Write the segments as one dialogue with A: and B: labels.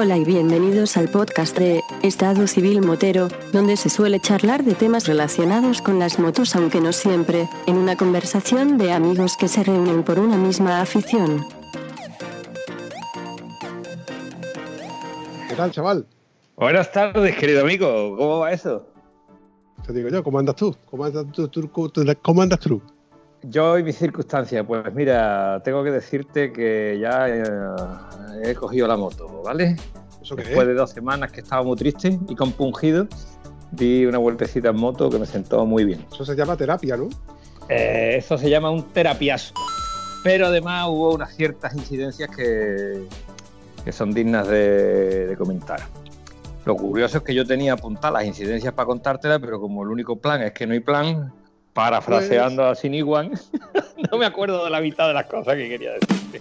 A: Hola y bienvenidos al podcast de Estado Civil Motero, donde se suele charlar de temas relacionados con las motos, aunque no siempre, en una conversación de amigos que se reúnen por una misma afición.
B: ¿Qué tal, chaval?
C: Buenas tardes, querido amigo. ¿Cómo va eso?
B: Te digo yo, ¿cómo andas tú? ¿Cómo andas tú? tú- tú- ¿Cómo andas tú?
C: Yo y mis circunstancias, pues mira, tengo que decirte que ya eh, he cogido la moto, ¿vale?
B: ¿Eso qué
C: Después
B: es?
C: de dos semanas que estaba muy triste y compungido, di una vueltecita en moto que me sentó muy bien.
B: Eso se llama terapia, ¿no?
C: Eh, eso se llama un terapiazo. Pero además hubo unas ciertas incidencias que, que son dignas de, de comentar. Lo curioso es que yo tenía apuntadas las incidencias para contártelas, pero como el único plan es que no hay plan, parafraseando a Siniguan, no me acuerdo de la mitad de las cosas que quería decirte.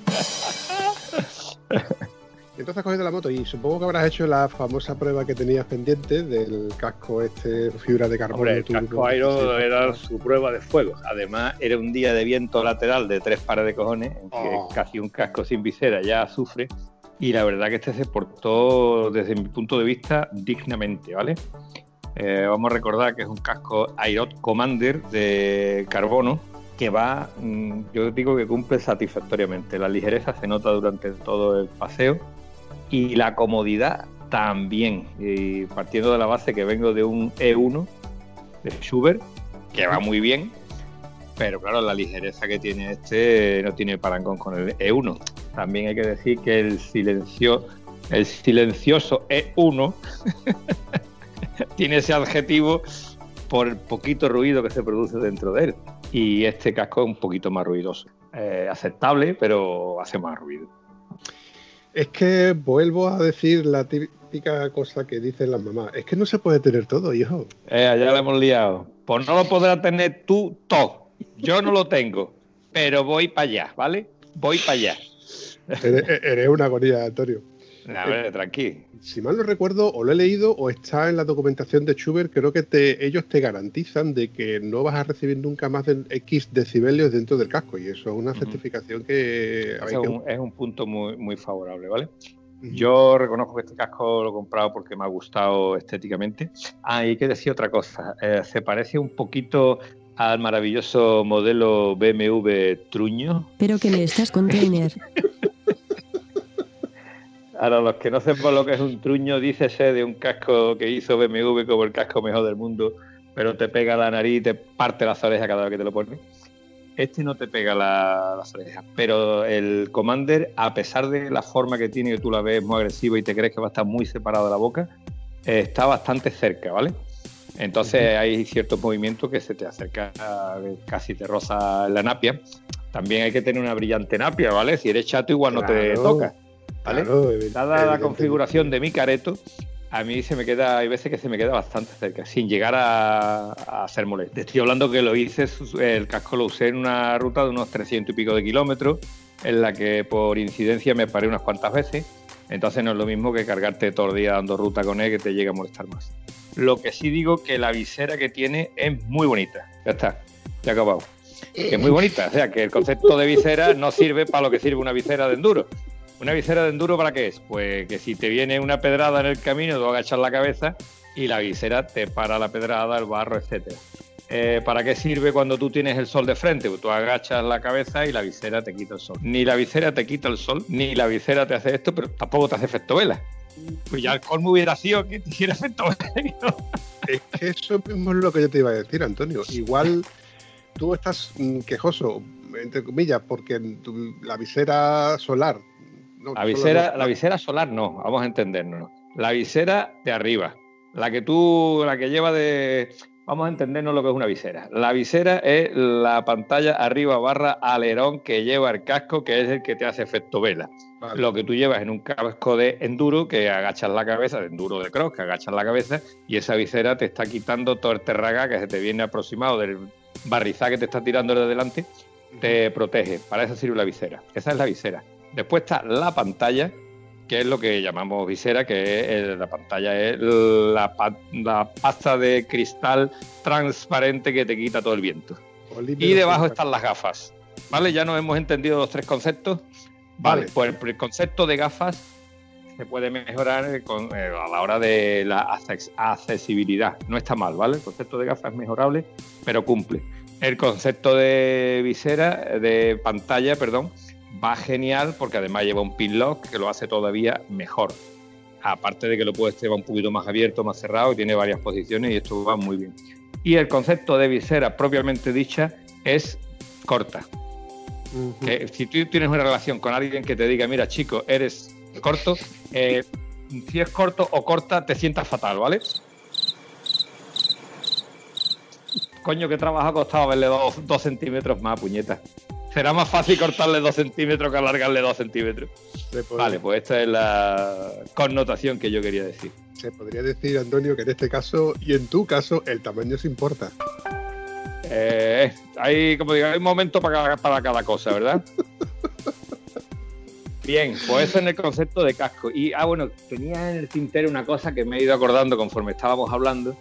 B: Entonces cogido la moto y supongo que habrás hecho la famosa prueba que tenías pendiente del casco este fibra de carbono.
C: Hombre, el casco Aero era su prueba de fuego. Además, era un día de viento lateral de tres pares de cojones, en que
B: Oh.
C: casi un casco sin visera ya sufre. Y la verdad que este se portó, desde mi punto de vista, dignamente, ¿vale? Eh, vamos a recordar que es un casco Airot Commander de carbono que va, mm, yo digo que cumple satisfactoriamente. La ligereza se nota durante todo el paseo y la comodidad también. Y partiendo de la base que vengo de un E1 de Schubert, que va muy bien, pero claro, la ligereza que tiene este no tiene parangón con el E1. También hay que decir que el, silencio, el silencioso E1 tiene ese adjetivo por el poquito ruido que se produce dentro de él. Y este casco es un poquito más ruidoso. Eh, aceptable, pero hace más ruido.
B: Es que vuelvo a decir la típica cosa que dicen las mamás. Es que no se puede tener todo, hijo.
C: Eh, ya lo hemos liado. Pues no lo podrás tener tú todo. Yo no lo tengo, pero voy para allá, ¿vale? Voy para allá.
B: Eres, eres una agonía, Antonio.
C: A ver, tranquilo.
B: Si mal no recuerdo, o lo he leído o está en la documentación de Schubert, creo que te, ellos te garantizan de que no vas a recibir nunca más de X decibelios dentro del casco. Y eso es una certificación que...
C: Es
B: que-
C: un, es un punto muy, muy favorable, ¿vale? Yo reconozco que este casco lo he comprado porque me ha gustado estéticamente. Ah, y hay que decir otra cosa. Eh, se parece un poquito al maravilloso modelo BMW Truño.
A: Pero que me estás container.
C: Ahora, los que no sepan lo que es un truño, dícese de un casco que hizo BMW como el casco mejor del mundo, pero te pega la nariz y te parte las orejas cada vez que te lo pones. Este no te pega la- las orejas, pero el Commander, a pesar de la forma que tiene, que tú la ves muy agresiva y te crees que va a estar muy separado de la boca, eh, está bastante cerca, ¿vale? Entonces hay ciertos movimientos que se te acerca, casi te roza la napia. También hay que tener una brillante napia, ¿vale? Si eres chato igual no te toca. ¿Vale?
B: Claro,
C: Dada la configuración de mi careto, a mí se me queda, hay veces que se me queda bastante cerca, sin llegar a, a ser molesto. Te Estoy hablando que lo hice, el casco lo usé en una ruta de unos 300 y pico de kilómetros, en la que por incidencia me paré unas cuantas veces. Entonces no es lo mismo que cargarte todo el día dando ruta con él, que te llega a molestar más. Lo que sí digo que la visera que tiene es muy bonita. Ya está, ya acabado. Que es muy bonita, o sea, que el concepto de visera no sirve para lo que sirve una visera de enduro. ¿Una visera de enduro para qué es? Pues que si te viene una pedrada en el camino, tú agachas la cabeza y la visera te para la pedrada, el barro, etcétera. Eh, ¿Para qué sirve cuando tú tienes el sol de frente? Pues tú agachas la cabeza y la visera te quita el sol. Ni la visera te quita el sol, ni la visera te hace esto, pero tampoco te hace efecto vela. Pues ya el colmo hubiera sido que te hiciera efecto vela.
B: Es que eso mismo es lo que yo te iba a decir, Antonio. Igual tú estás mm, quejoso, entre comillas, porque tu- la visera solar. No,
C: La visera, la visera solar no, vamos a entendernos. La visera de arriba, la que tú, la que lleva de, vamos a entendernos lo que es una visera. La visera es la pantalla arriba barra alerón que lleva el casco, que es el que te hace efecto vela.
B: vale.
C: Lo que tú llevas en un casco de enduro, que agachas la cabeza, de enduro de cross, que agachas la cabeza, y esa visera te está quitando todo el terraga que se te viene aproximado del barrizal que te está tirando de delante, te protege. Para eso sirve la visera. Esa es la visera. Después está la pantalla, que es lo que llamamos visera, que es el- la pantalla es la, pa- la pasta de cristal transparente que te quita todo el viento.
B: Olímpico
C: Y debajo están las gafas. ¿Vale? Ya nos hemos entendido los tres conceptos. Vale,
B: Vale.
C: pues el concepto de gafas se puede mejorar a la hora de la accesibilidad. No está mal, ¿vale? El concepto de gafas es mejorable, pero cumple. El concepto de visera, de pantalla, perdón, va genial porque además lleva un pin lock que lo hace todavía mejor. Aparte de que lo puedes llevar un poquito más abierto, más cerrado y tiene varias posiciones y esto va muy bien. Y el concepto de visera propiamente dicha es corta. si tú tienes una relación con alguien que te diga, mira chico, eres corto, eh, si es corto o corta, te sientas fatal, ¿vale? Coño, que trabajo ha costado verle dos, dos centímetros más, puñeta. Será más fácil cortarle dos centímetros que alargarle dos centímetros. Vale, pues esta es la connotación que yo quería decir.
B: Se podría decir, Antonio, que en este caso y en tu caso el tamaño se importa.
C: Eh, hay, como digo, hay un momento para cada, para cada cosa, ¿verdad? Bien, pues eso en el concepto de casco. Y, ah, bueno, tenía en el tintero una cosa que me he ido acordando conforme estábamos hablando,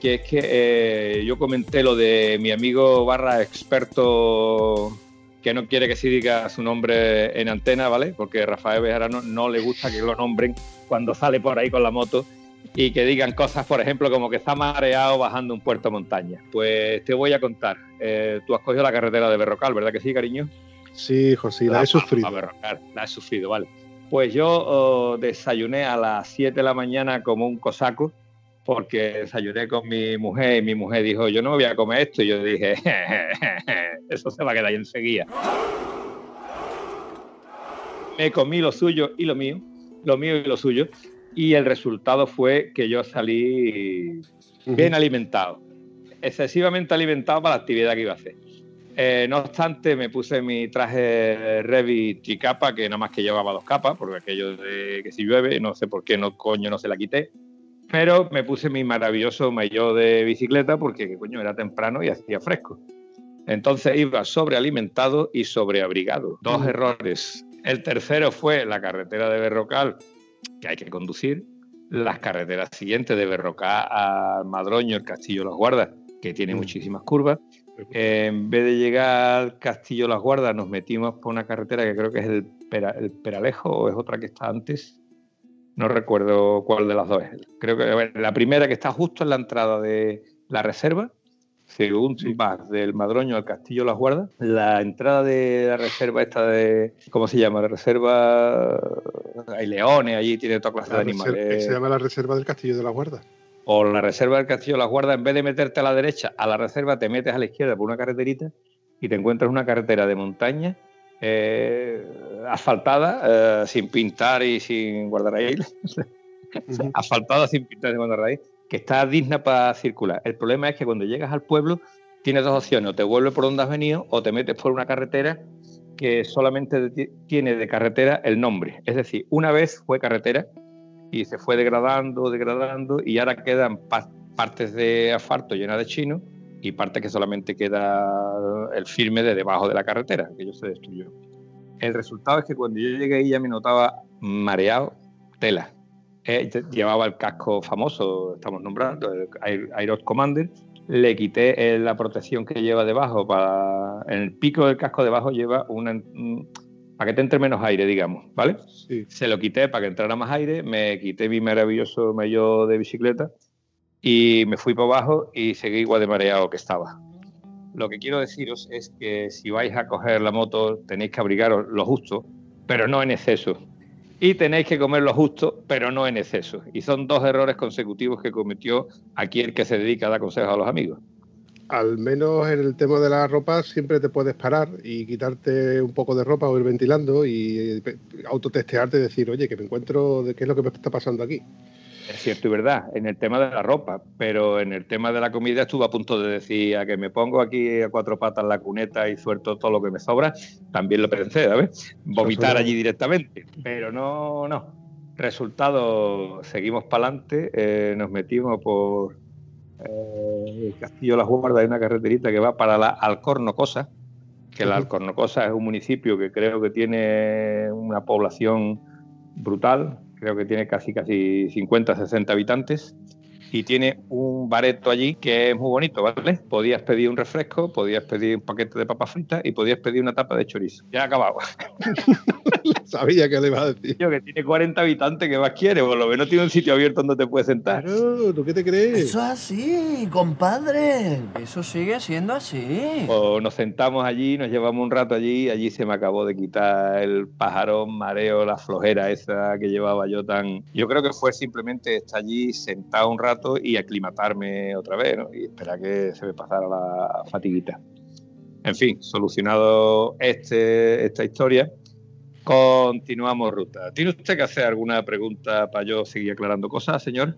C: que es que eh, yo comenté lo de mi amigo barra experto que no quiere que se diga su nombre en antena, ¿vale? Porque Rafael Bejarano no le gusta que lo nombren cuando sale por ahí con la moto y que digan cosas, por ejemplo, como que está mareado bajando un puerto montaña. Pues te voy a contar. Eh, tú has cogido la carretera de Berrocal, ¿verdad que sí, cariño?
B: Sí, José, la, he sufrido.
C: la he sufrido, vale. Pues yo oh, desayuné a las 7 de la mañana como un cosaco, porque desayuné con mi mujer y mi mujer dijo, yo no me voy a comer esto. Y yo dije, eso se va a quedar ahí enseguida. Me comí lo suyo y lo mío, lo mío y lo suyo, y el resultado fue que yo salí bien alimentado, excesivamente alimentado para la actividad que iba a hacer. Eh, no obstante, me puse mi traje Revit capa, que nada más que llevaba dos capas, porque aquello de que si llueve, no sé por qué no coño no se la quité. Pero me puse mi maravilloso maillot de bicicleta porque coño era temprano y hacía fresco. Entonces iba sobrealimentado y sobreabrigado. Dos errores. El tercero fue la carretera de Berrocal, que hay que conducir. Las carreteras siguientes de Berrocal a Madroño, el Castillo de Las Guardas, que tiene muchísimas curvas. en vez de llegar al Castillo de Las Guardas, nos metimos por una carretera que creo que es el, Peralejo o es otra que está antes. No recuerdo cuál de las dos es. Creo que la primera que está justo en la entrada de la reserva según vas del Madroño al Castillo Las Guardas, la entrada de la reserva esta de, ¿cómo se llama? La reserva, hay leones allí, tiene toda clase de animales.
B: Se llama la reserva del Castillo de Las Guardas.
C: O la reserva del Castillo de Las Guardas, en vez de meterte a la derecha, a la reserva te metes a la izquierda por una carreterita y te encuentras una carretera de montaña eh, asfaltada, eh, sin pintar y sin guardar ahí. asfaltada sin pintar y sin guardar ahí que está digna para circular. El problema es que cuando llegas al pueblo tienes dos opciones, o te vuelves por donde has venido o te metes por una carretera que solamente tiene de carretera el nombre. Es decir, una vez fue carretera y se fue degradando, degradando y ahora quedan partes de asfalto llenas de chino y partes que solamente queda el firme de debajo de la carretera, que yo se destruyó. El resultado es que cuando yo llegué ahí ya me notaba mareado, tela eh, llevaba el casco famoso, estamos nombrando, el Aeros Commander. Le quité eh, la protección que lleva debajo. Para, en el pico del casco debajo lleva una, para que te entre menos aire, digamos, ¿vale? Se lo quité para que entrara más aire, me quité mi maravilloso medio de bicicleta y me fui para abajo y seguí igual de mareado que estaba. Lo que quiero deciros es que si vais a coger la moto tenéis que abrigaros lo justo, pero no en exceso y tenéis que comer lo justo, pero no en exceso. Y son dos errores consecutivos que cometió aquí el que se dedica a dar consejos a los amigos.
B: Al menos en el tema de la ropa siempre te puedes parar y quitarte un poco de ropa o ir ventilando y autotestearte y decir, oye, que me encuentro qué es lo que me está pasando aquí.
C: Es cierto y verdad, en el tema de la ropa, pero en el tema de la comida estuve a punto de decir a que me pongo aquí a cuatro patas la cuneta y suelto todo lo que me sobra, también lo pensé, ¿sabes? Vomitar allí directamente, pero no, no. Resultado, seguimos para adelante, eh, nos metimos por eh, el Castillo las Guardas, hay una carreterita que va para la Alcornocosa, que la Alcornocosa es un municipio que creo que tiene una población brutal, creo que tiene casi casi 50, 60 habitantes. Y tiene un bareto allí que es muy bonito, ¿vale? Podías pedir un refresco, podías pedir un paquete de papas fritas y podías pedir una tapa de chorizo. Ya ha acabado.
B: Sabía que le iba a decir.
C: Yo que tiene 40 habitantes, ¿qué más quiere? Por lo menos tiene un sitio abierto donde te puedes sentar.
B: Claro, ¿tú qué te crees?
D: Eso es así, compadre. Eso sigue siendo así.
C: O nos sentamos allí, nos llevamos un rato allí, allí se me acabó de quitar el pajarón, mareo, la flojera esa que llevaba yo tan... Yo creo que fue simplemente estar allí sentado un rato y aclimatarme otra vez. Y esperar que se me pasara la fatiguita. En fin, solucionado este, esta historia, continuamos ruta. ¿Tiene usted que hacer alguna pregunta para yo seguir aclarando cosas, señor?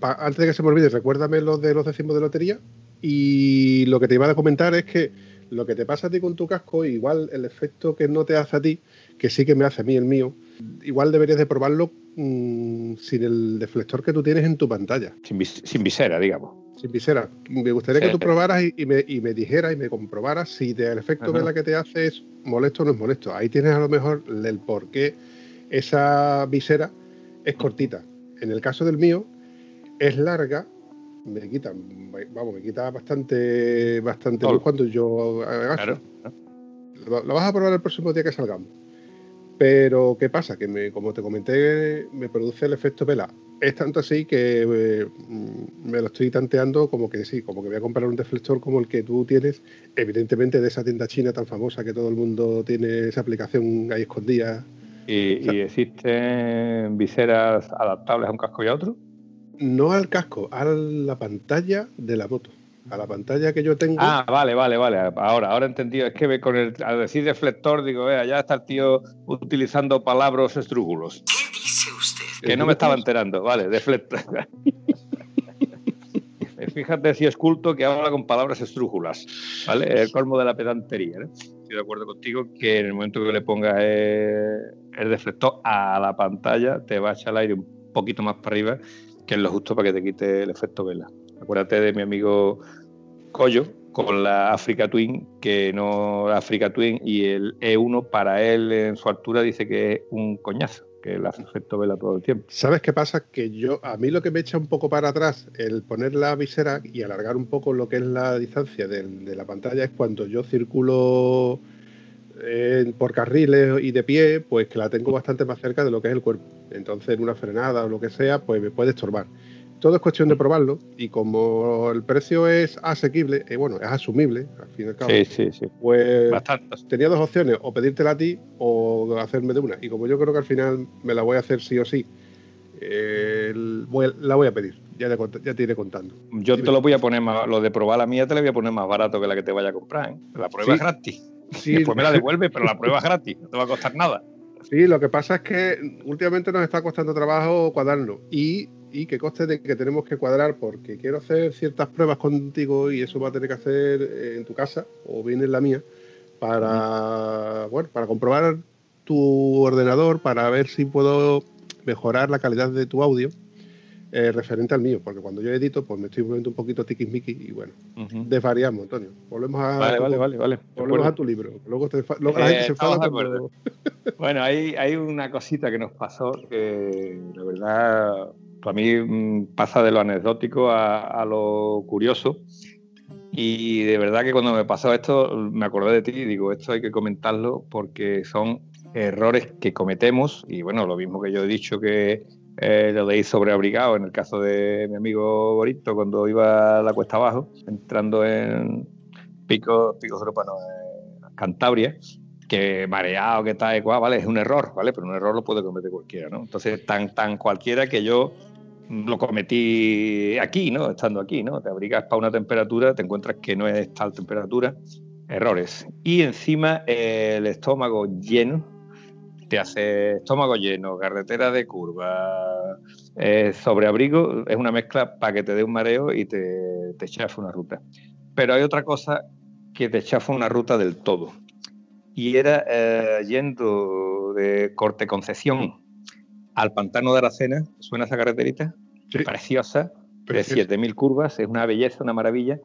B: Antes de que se me olvide, recuérdame lo de los décimos de lotería. Y lo que te iba a comentar es que lo que te pasa a ti con tu casco, igual el efecto que no te hace a ti, que sí que me hace a mí el mío, igual deberías de probarlo mm, sin el deflector que tú tienes en tu pantalla,
C: Sin, vis- sin visera, digamos.
B: sin visera. Me gustaría que
C: Sí.
B: tú probaras y, y me, y me dijeras y me comprobaras si el efecto
C: Ajá.
B: vela que te hace es molesto o no es molesto. Ahí tienes a lo mejor el por qué esa visera es cortita. En el caso del mío, es larga, me quita, vamos, me quita bastante, bastante luz cuando yo agacho.
C: Claro.
B: Lo, lo vas a probar el próximo día que salgamos. Pero, ¿qué pasa? Que, me, como te comenté, me produce el efecto vela. Es tanto así que eh, mm, me lo estoy tanteando como que sí, como que voy a comprar un deflector como el que tú tienes, evidentemente de esa tienda china tan famosa que todo el mundo tiene esa aplicación ahí escondida.
C: ¿Y, y existen viseras adaptables a un casco y a otro?
B: No al casco, a la pantalla de la moto. A la pantalla que yo tengo.
C: Ah, vale, vale, vale. Ahora, ahora he entendido. Es que con el, al decir deflector, digo, vea, ya está el tío utilizando palabras estrúgulos.
D: ¿Qué dice usted?
C: Que no me estaba enterando. Vale, deflector. Fíjate si es culto que habla con palabras estrújulas, ¿vale? El colmo de la pedantería, ¿no? Estoy de acuerdo contigo que en el momento que le pongas eh, el deflector a la pantalla te va a echar el aire un poquito más para arriba, que es lo justo para que te quite el efecto vela. Acuérdate de mi amigo Collo con la Africa Twin, que no la Africa Twin y el E1 para él en su altura dice que es un coñazo, que hace efecto vela todo el tiempo.
B: ¿Sabes qué pasa? Que yo, a mí lo que me echa un poco para atrás el poner la visera y alargar un poco lo que es la distancia del- de, la pantalla es cuando yo circulo eh, por carriles y de pie, pues que la tengo bastante más cerca de lo que es el cuerpo. Entonces, en una frenada o lo que sea, pues me puede estorbar. Todo es cuestión de probarlo y como el precio es asequible, eh, bueno, es asumible, al fin y al cabo,
C: Sí, sí, sí.
B: pues
C: Bastante.
B: tenía dos opciones, o pedírtela a ti o hacerme de una. Y como yo creo que al final me la voy a hacer sí o sí, eh, voy- la voy a pedir. Ya te, ya te iré contando.
C: Yo te lo voy a poner más, lo de probar la mía te la voy a poner más barato que la que te vaya a comprar. ¿eh? La prueba es gratis.
B: Sí,
C: Después me la devuelve, pero la prueba es gratis, no te va a costar nada.
B: sí, lo que pasa es que últimamente nos está costando trabajo cuadrarlo. Y, y que coste de que tenemos que cuadrar porque quiero hacer ciertas pruebas contigo y eso va a tener que hacer eh, en tu casa o bien en la mía para, bueno, para comprobar tu ordenador, para ver si puedo mejorar la calidad de tu audio eh, referente al mío, porque cuando yo edito, pues me estoy volviendo un poquito tiquismiqui y bueno,
C: Ujú.
B: desvariamos, Antonio. Volvemos a,
C: Vale, vale, vale, vale.
B: Volvemos a tu libro. Luego, te luego la
C: Eh,
B: gente se enfada cuando-
C: Bueno, hay, hay una cosita que nos pasó que la verdad para mí mm, pasa de lo anecdótico a, a lo curioso. Y de verdad que cuando me pasó esto me acordé de ti y digo, esto hay que comentarlo porque son errores que cometemos y bueno, lo mismo que yo he dicho que eh, lo leí sobreabrigado en el caso de mi amigo Borito cuando iba a la cuesta abajo, entrando en Pico, Picos Europa, no, Cantabria, que mareado, que tal y cual, vale, es un error, ¿vale? Pero un error lo puede cometer cualquiera, ¿no? Entonces, tan, tan cualquiera que yo lo cometí aquí, ¿no? Estando aquí, ¿no? Te abrigas para una temperatura, te encuentras que no es tal temperatura, errores. Y encima el estómago lleno, te hace estómago lleno, carretera de curva, eh, sobreabrigo, es una mezcla para que te dé un mareo y te, te chafe una ruta. Pero hay otra cosa que te chafa una ruta del todo. Y era eh, yendo de Corte Concepción al Pantano de Aracena, ¿suena esa carreterita?
B: Sí.
C: Preciosa, de
B: Precioso.
C: 7.000 curvas, es una belleza, una maravilla,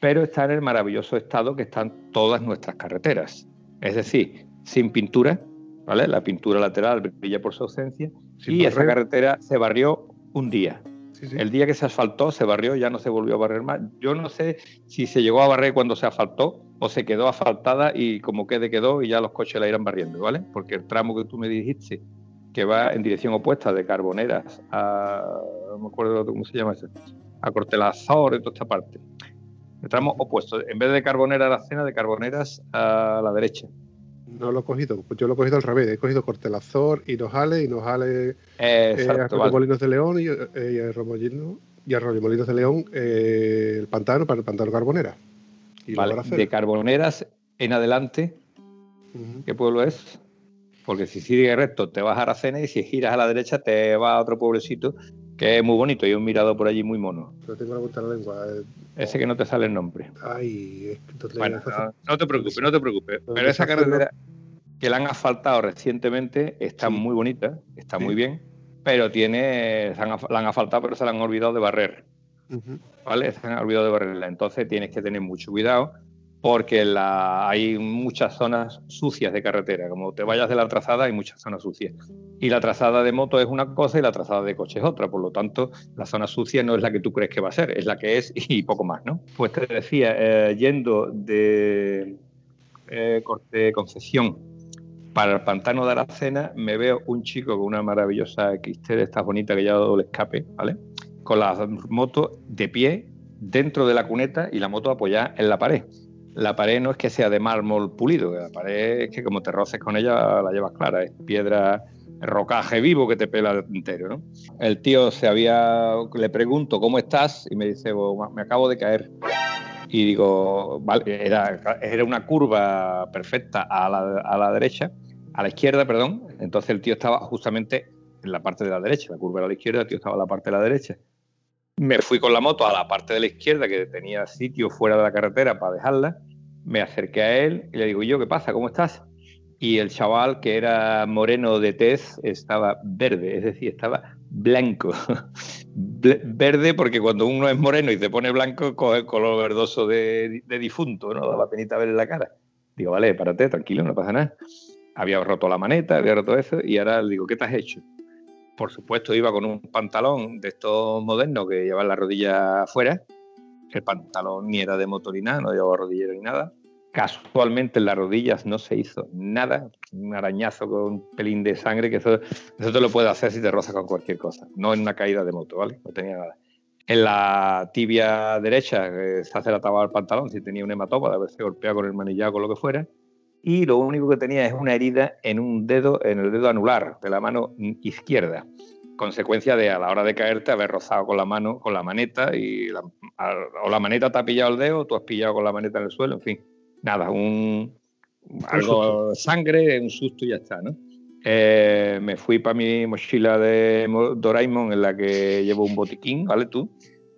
C: pero está en el maravilloso estado que están todas nuestras carreteras. Es decir, sin pintura, ¿vale? La pintura lateral brilla por su ausencia
B: Sin
C: y esa carretera se barrió un día.
B: Sí, sí.
C: El día que se asfaltó, se barrió, ya no se volvió a barrer más. Yo no sé si se llegó a barrer cuando se asfaltó o se quedó asfaltada y como quede quedó y ya los coches la irán barriendo, ¿vale? Porque el tramo que tú me dijiste, que va en dirección opuesta de Carboneras a, no me acuerdo cómo se llama ese, a Cortelazor y toda esta parte. El tramo opuesto, en vez de Carbonera a la cena, de Carboneras a la derecha.
B: No lo he cogido, pues yo lo he cogido al revés. He cogido Cortelazor y Nojales, y Nojales
C: Eh,
B: eh, a
C: exacto, vale.
B: Molinos de León y, eh, y a Romolino- y a Molinos de León eh, el pantano para el pantano Carbonera. Y
C: Vale, de. Carboneras en adelante. ¿qué pueblo es? Porque si sigues recto te vas a Aracena y si giras a la derecha te vas a otro pueblecito que es muy bonito y un mirador por allí muy mono.
B: Pero tengo la punta de la lengua. eh.
C: Ese que no te sale el nombre.
B: Ay, es que entonces-
C: Bueno, no, no te preocupes, no te preocupes.
B: Pero
C: Pero esa carretera que la han asfaltado recientemente está
B: Sí.
C: muy bonita, está
B: Sí.
C: muy bien, pero tiene, han la han asfaltado pero se la han olvidado de barrer. ¿vale? Se han olvidado de barrerla. Entonces tienes que tener mucho cuidado porque hay muchas zonas sucias de carretera. Como te vayas de la trazada, hay muchas zonas sucias. Y la trazada de moto es una cosa y la trazada de coche es otra. Por lo tanto, la zona sucia no es la que tú crees que va a ser, es la que es y poco más, ¿no? Pues te decía, eh, yendo de eh, corte concesión para el pantano de Aracena, me veo un chico con una maravillosa XT de estas bonitas que ya el escape, ¿vale? Con la moto de pie dentro de la cuneta y la moto apoyada en la pared. La pared no es que sea de mármol pulido, la pared es que como te roces con ella la llevas clara, es piedra, rocaje vivo que te pela entero, ¿no? El tío se había, le pregunto cómo estás y me dice, "Bo, me acabo de caer. Y digo, vale, era, era una curva perfecta a la, a la derecha, a la izquierda, perdón. Entonces el tío estaba justamente en la parte de la derecha, la curva era a la izquierda, el tío estaba en la parte de la derecha. Me fui con la moto a la parte de la izquierda, que tenía sitio fuera de la carretera para dejarla. Me acerqué a él y le digo, ¿y yo qué pasa? ¿Cómo estás? Y el chaval, que era moreno de tez, estaba verde, es decir, estaba blanco. Verde porque cuando uno es moreno y se pone blanco, coge el color verdoso de, difunto, ¿no? Da penita ver la cara. Digo, vale, párate, tranquilo, no pasa nada. Había roto la maneta, había roto eso, y ahora le digo, ¿qué te has hecho? Por supuesto, iba con un pantalón de estos modernos que llevan la rodilla afuera. El pantalón ni era de moto ni nada, no llevaba rodillero ni nada. Casualmente en las rodillas no se hizo nada, un arañazo con un pelín de sangre, que eso, eso te lo puedes hacer si te rozas con cualquier cosa, no en una caída de moto, ¿vale? No tenía nada. En la tibia derecha eh, se hace la tabla del pantalón, si tenía un hematoma de haberse golpeado con el manillado con lo que fuera. Y lo único que tenía es una herida en un dedo, en el dedo anular de la mano izquierda, consecuencia de a la hora de caerte haber rozado con la mano, con la maneta, y o la maneta te ha pillado el dedo, o tú has pillado con la maneta en el suelo, en fin. Nada, un algo sangre, un susto y ya está, ¿no? Eh, me fui para mi mochila de Mo- Doraemon en la que llevo un botiquín, ¿vale tú?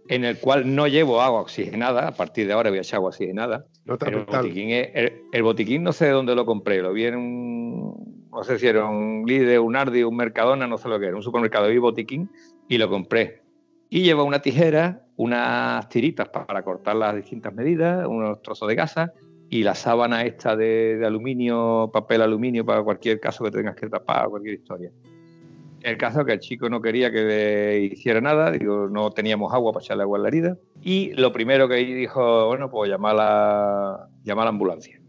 C: En el cual no llevo agua oxigenada, a partir de ahora voy a echar agua oxigenada. Pero el botiquín, es- el, el botiquín no sé de dónde lo compré, lo vi en un, no sé si era un Lidl, un Ardi, un Mercadona, no sé lo que era, un supermercado, vi botiquín y lo compré. Y lleva una tijera, unas tiritas pa- para cortar las distintas medidas, unos trozos de gasa y la sábana esta de, de aluminio, papel aluminio para cualquier caso que tengas que tapar, cualquier historia. El caso es que el chico no quería que le hiciera nada, digo, no teníamos agua para echarle agua en la herida. Y lo primero que dijo, bueno, pues llamar a la, llamar a la ambulancia.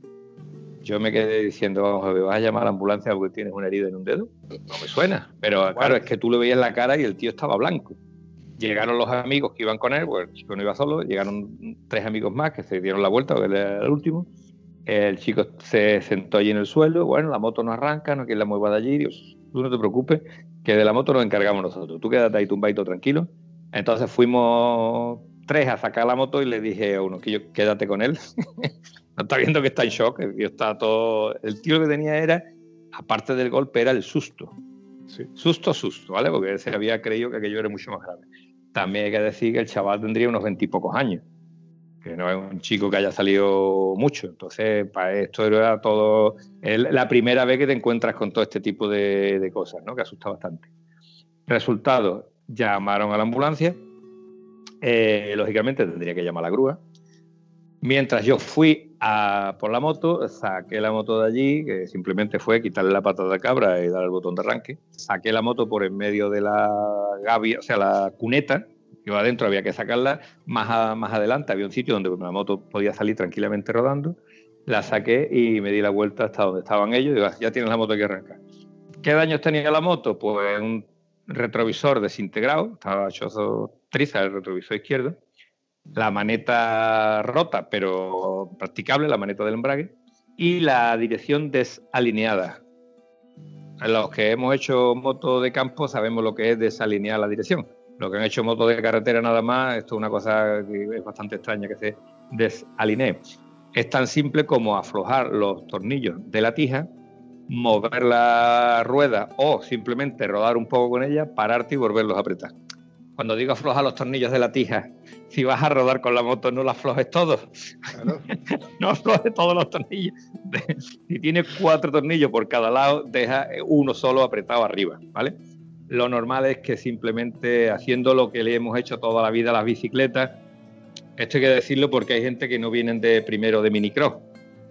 C: Yo me quedé diciendo, vamos a ver, ¿vas a llamar a la ambulancia porque tienes una herida en un dedo? No me suena. Pero claro, es que tú le veías la cara y el tío estaba blanco. Llegaron los amigos que iban con él, pues el chico no iba solo, llegaron tres amigos más que se dieron la vuelta, porque él era el último. El chico se sentó allí en el suelo, bueno, la moto no arranca, no quiere la mueva de allí, Digo, tú no te preocupes, que de la moto nos encargamos nosotros, tú quédate ahí tumbadito tranquilo. Entonces fuimos tres a sacar la moto y le dije a uno que yo quédate con él. no está viendo que está en shock, el tío está todo. El tío que tenía era, aparte del golpe, era el susto.
B: Sí.
C: Susto, susto, ¿vale? Porque se había creído que aquello era mucho más grave. También hay que decir que el chaval tendría unos veintipocos años, que no es un chico que haya salido mucho. Entonces, para esto era todo. Es la primera vez que te encuentras con todo este tipo de, cosas, ¿no? Que asusta bastante. Resultado: llamaron a la ambulancia. Eh, lógicamente tendría que llamar a la grúa. Mientras yo fui a por la moto, saqué la moto de allí, que simplemente fue quitarle la pata de cabra y dar el botón de arranque. Saqué la moto por en medio de la gavia, o sea, la cuneta, Yo adentro había que sacarla, más, más adelante había un sitio donde la moto podía salir tranquilamente rodando, la saqué y me di la vuelta hasta donde estaban ellos y digo, ah, ya tienes la moto que arrancar. ¿Qué daños tenía la moto? Pues un retrovisor desintegrado, estaba hecho triza el retrovisor izquierdo, la maneta rota pero practicable, la maneta del embrague, y la dirección desalineada. Los que hemos hecho moto de campo sabemos lo que es desalinear la dirección. Los que han hecho moto de carretera nada más, esto es una cosa que es bastante extraña que se desalinee. Es tan simple como aflojar los tornillos de la tija mover la rueda o simplemente rodar un poco con ella, pararte y volverlos a apretar. Cuando digo aflojar los tornillos de la tija, si vas a rodar con la moto no la aflojes todos. no aflojes todos los tornillos. si tienes cuatro tornillos por cada lado, deja uno solo apretado arriba, ¿vale? Lo normal es que simplemente haciendo lo que le hemos hecho toda la vida a las bicicletas, esto hay que decirlo porque hay gente que no vienen de primero de minicross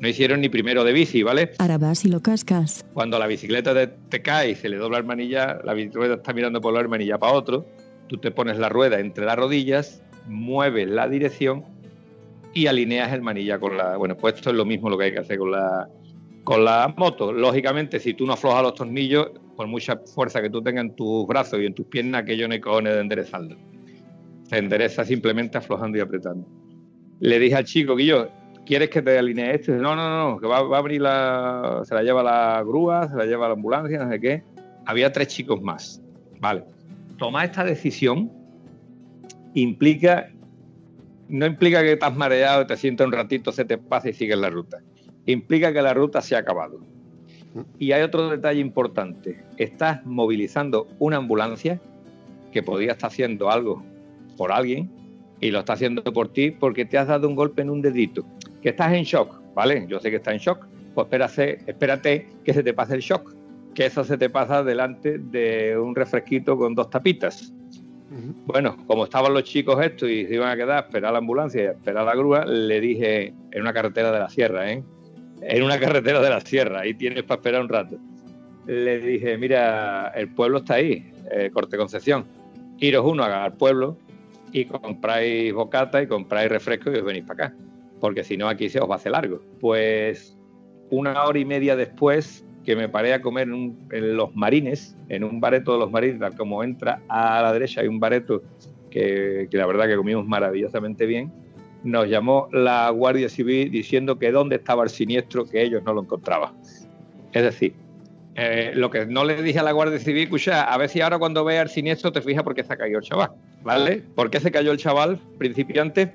C: no hicieron ni primero de bici, ¿vale?
A: Ahora vas y lo cascas.
C: Cuando la bicicleta te, cae y se le dobla el manilla, la bicicleta está mirando por la manilla para otro, tú te pones la rueda entre las rodillas, mueves la dirección y alineas el manilla con la... Bueno, pues esto es lo mismo lo que hay que hacer con la, con la moto. Lógicamente, si tú no aflojas los tornillos, por mucha fuerza que tú tengas en tus brazos y en tus piernas, aquello no hay cojones de enderezarlo. Se endereza simplemente aflojando y apretando. Le dije al chico que yo, ¿quieres que te alinee esto? No, no, no, que va, a venir la. Se la lleva la grúa, se la lleva la ambulancia, no sé qué. Había tres chicos más. Vale. Tomar esta decisión implica. No implica que estás mareado, te sientas un ratito, se te pasa y sigues la ruta. Implica que la ruta se ha acabado. Y hay otro detalle importante. Estás movilizando una ambulancia que podría estar haciendo algo por alguien y lo está haciendo por ti porque te has dado un golpe en un dedito que estás en shock, ¿vale? Yo sé que estás en shock, pues espérate, espérate que se te pase el shock, que eso se te pasa delante de un refresquito con dos tapitas. Bueno, como estaban los chicos estos y se iban a quedar a esperar la ambulancia y a esperar la grúa, le dije en una carretera de la sierra, ¿eh? En una carretera de la sierra, ahí tienes para esperar un rato. Le dije, mira, el pueblo está ahí, eh, Corte Concepción. Iros uno al pueblo y compráis bocata y compráis refresco y os venís para acá porque si no aquí se os va a hacer largo. Pues una hora y media después que me paré a comer en, los marines, en un bareto de los marines, como entra a la derecha hay un bareto que, la verdad que comimos maravillosamente bien, nos llamó la Guardia Civil diciendo que dónde estaba el siniestro, que ellos no lo encontraban. Es decir, eh, lo que no le dije a la Guardia Civil, escucha, a ver si ahora cuando vea el siniestro te fijas por qué se caído el chaval, ¿vale? ¿Por qué se cayó el chaval principiante?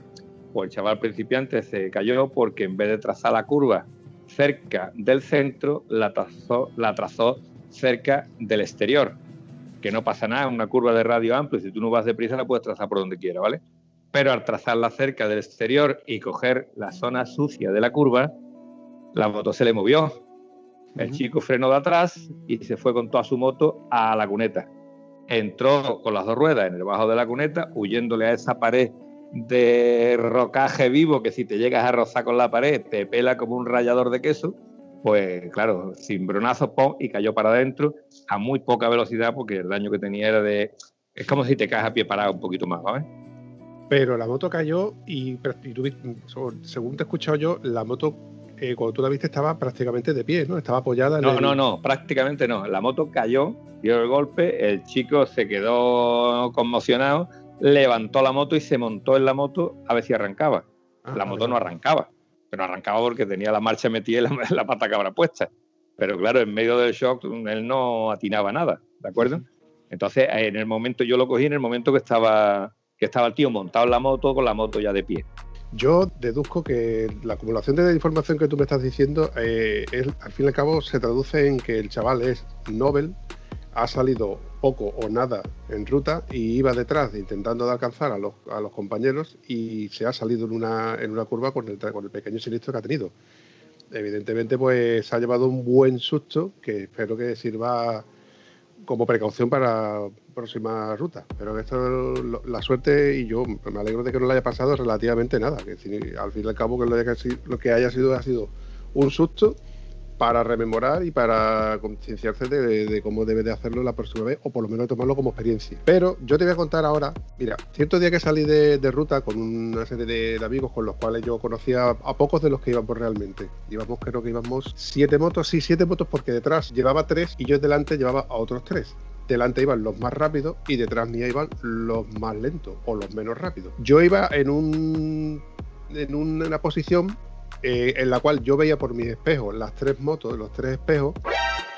C: pues el chaval principiante se cayó porque en vez de trazar la curva cerca del centro, la trazó, la trazó cerca del exterior. Que no pasa nada, una curva de radio amplio, si tú no vas deprisa la puedes trazar por donde quieras, ¿vale? Pero al trazarla cerca del exterior y coger la zona sucia de la curva, la moto se le movió. El chico frenó de atrás y se fue con toda su moto a la cuneta. Entró con las dos ruedas en el bajo de la cuneta, huyéndole a esa pared de rocaje vivo que si te llegas a rozar con la pared te pela como un rallador de queso, pues claro, sin bronazo, pom, y cayó para adentro a muy poca velocidad porque el daño que tenía era de... Es como si te caes a pie parado un poquito más, ¿vale?
B: Pero la moto cayó y, según te he escuchado yo, la moto eh, cuando tú la viste estaba prácticamente de pie, ¿no? Estaba apoyada en
C: No, no, no, prácticamente no. La moto cayó, dio el golpe, el chico se quedó conmocionado levantó la moto y se montó en la moto a ver si arrancaba. Ah, la moto no arrancaba, pero arrancaba porque tenía la marcha metida y la, la pata cabra puesta. Pero claro, en medio del shock él no atinaba nada, ¿de acuerdo? Entonces, en el momento, yo lo cogí en el momento que estaba, que estaba el tío montado en la moto con la moto ya de pie.
B: Yo deduzco que la acumulación de información que tú me estás diciendo, eh, al fin y al cabo, se traduce en que el chaval es Nobel, ha salido poco o nada en ruta y iba detrás intentando alcanzar a los, compañeros y se ha salido en una, en una curva con el, con el pequeño siniestro que ha tenido. Evidentemente, pues ha llevado un buen susto que espero que sirva como precaución para próxima ruta. Pero esto la suerte y yo me alegro de que no le haya pasado relativamente nada. Que al fin y al cabo que lo, que haya sido ha sido un susto para rememorar y para concienciarse de, cómo debe de hacerlo la próxima vez, o por lo menos tomarlo como experiencia. Pero yo te voy a contar ahora, mira, cierto día que salí de, ruta con una serie de, amigos con los cuales yo conocía a pocos de los que íbamos realmente. Íbamos, creo que íbamos siete motos, sí, siete motos porque detrás llevaba tres y yo delante llevaba a otros tres delante iban los más rápidos y detrás mía iban los más lentos o los menos rápidos. Yo iba en un en una posición eh, en la cual yo veía por mis espejos las tres motos, los tres espejos,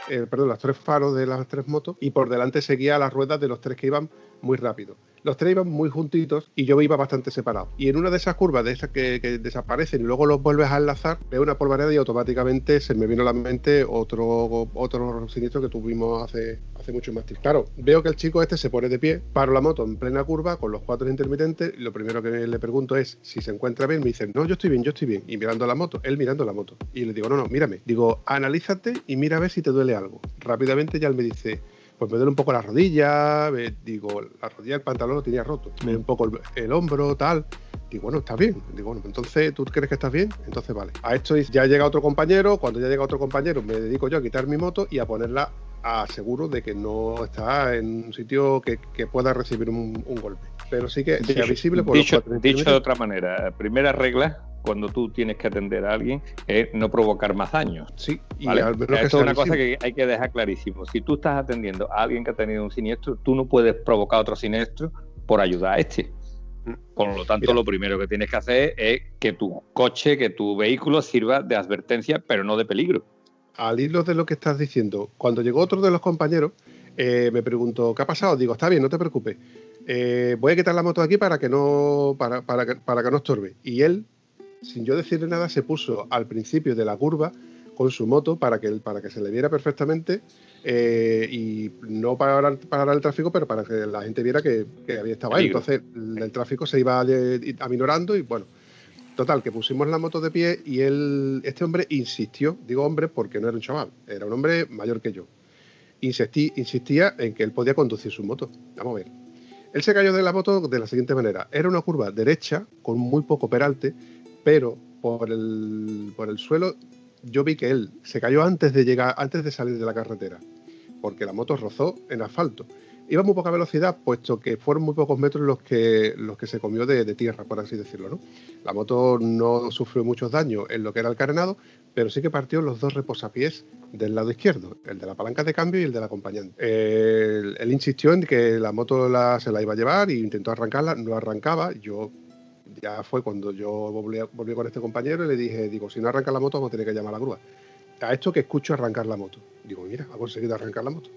B: eh, perdón, los tres faros de las tres motos, y por delante seguía las ruedas de los tres que iban muy rápido los tres iban muy juntitos y yo iba bastante separado. Y en una de esas curvas, de esas que, desaparecen y luego los vuelves a enlazar, veo una polvareda y automáticamente se me vino a la mente otro, otro siniestro que tuvimos hace, hace mucho más tiempo. Claro, veo que el chico este se pone de pie, paro la moto en plena curva con los cuatro intermitentes lo primero que le pregunto es si se encuentra bien. Me dice, no, yo estoy bien, yo estoy bien. Y mirando la moto, él mirando la moto. Y le digo, no, no, mírame. Digo, analízate y mira a ver si te duele algo. Rápidamente ya él me dice, pues me duele un poco la rodilla, digo, la rodilla del pantalón lo tenía roto, me duele un poco el, hombro, tal. Digo, bueno, está bien. Digo, bueno, entonces, ¿tú crees que estás bien? Entonces, vale. A esto ya llega otro compañero. Cuando ya llega otro compañero, me dedico yo a quitar mi moto y a ponerla a seguro de que no está en un sitio que, pueda recibir un, golpe. Pero sí que sea visible por
C: dicho, dicho de otra manera, primera regla cuando tú tienes que atender a alguien es no provocar más daño.
B: Sí,
C: y Esto es una cosa que hay que dejar clarísimo. Si tú estás atendiendo a alguien que ha tenido un siniestro, tú no puedes provocar otro siniestro por ayudar a este. Por lo tanto, lo primero que tienes que hacer es que tu coche, que tu vehículo sirva de advertencia, pero no de peligro.
B: Al hilo de lo que estás diciendo, cuando llegó otro de los compañeros, eh, me preguntó, ¿qué ha pasado? Digo, está bien, no te preocupes. Eh, voy a quitar la moto de aquí para que no para, para, que, para que no estorbe. Y él sin yo decirle nada, se puso al principio de la curva con su moto para que, para que se le viera perfectamente eh, y no para parar el tráfico, pero para que la gente viera que, había estado ahí. Entonces el, tráfico se iba aminorando y bueno, total, que pusimos la moto de pie y él, este hombre insistió, digo hombre porque no era un chaval, era un hombre mayor que yo. Insistí, insistía en que él podía conducir su moto. Vamos a ver. Él se cayó de la moto de la siguiente manera. Era una curva derecha con muy poco peralte pero por el, por el suelo yo vi que él se cayó antes de llegar, antes de salir de la carretera, porque la moto rozó en asfalto. Iba muy poca velocidad, puesto que fueron muy pocos metros los que, los que se comió de, tierra, por así decirlo. ¿no? La moto no sufrió muchos daños en lo que era el carenado, pero sí que partió los dos reposapiés del lado izquierdo, el de la palanca de cambio y el del acompañante. Él, insistió en que la moto se la iba a llevar e intentó arrancarla, no arrancaba. Yo ya fue cuando yo volví, con este compañero y le dije, digo, si no arranca la moto vamos a tener que llamar a la grúa. A esto que escucho arrancar la moto. Digo, mira, ha conseguido arrancar la moto.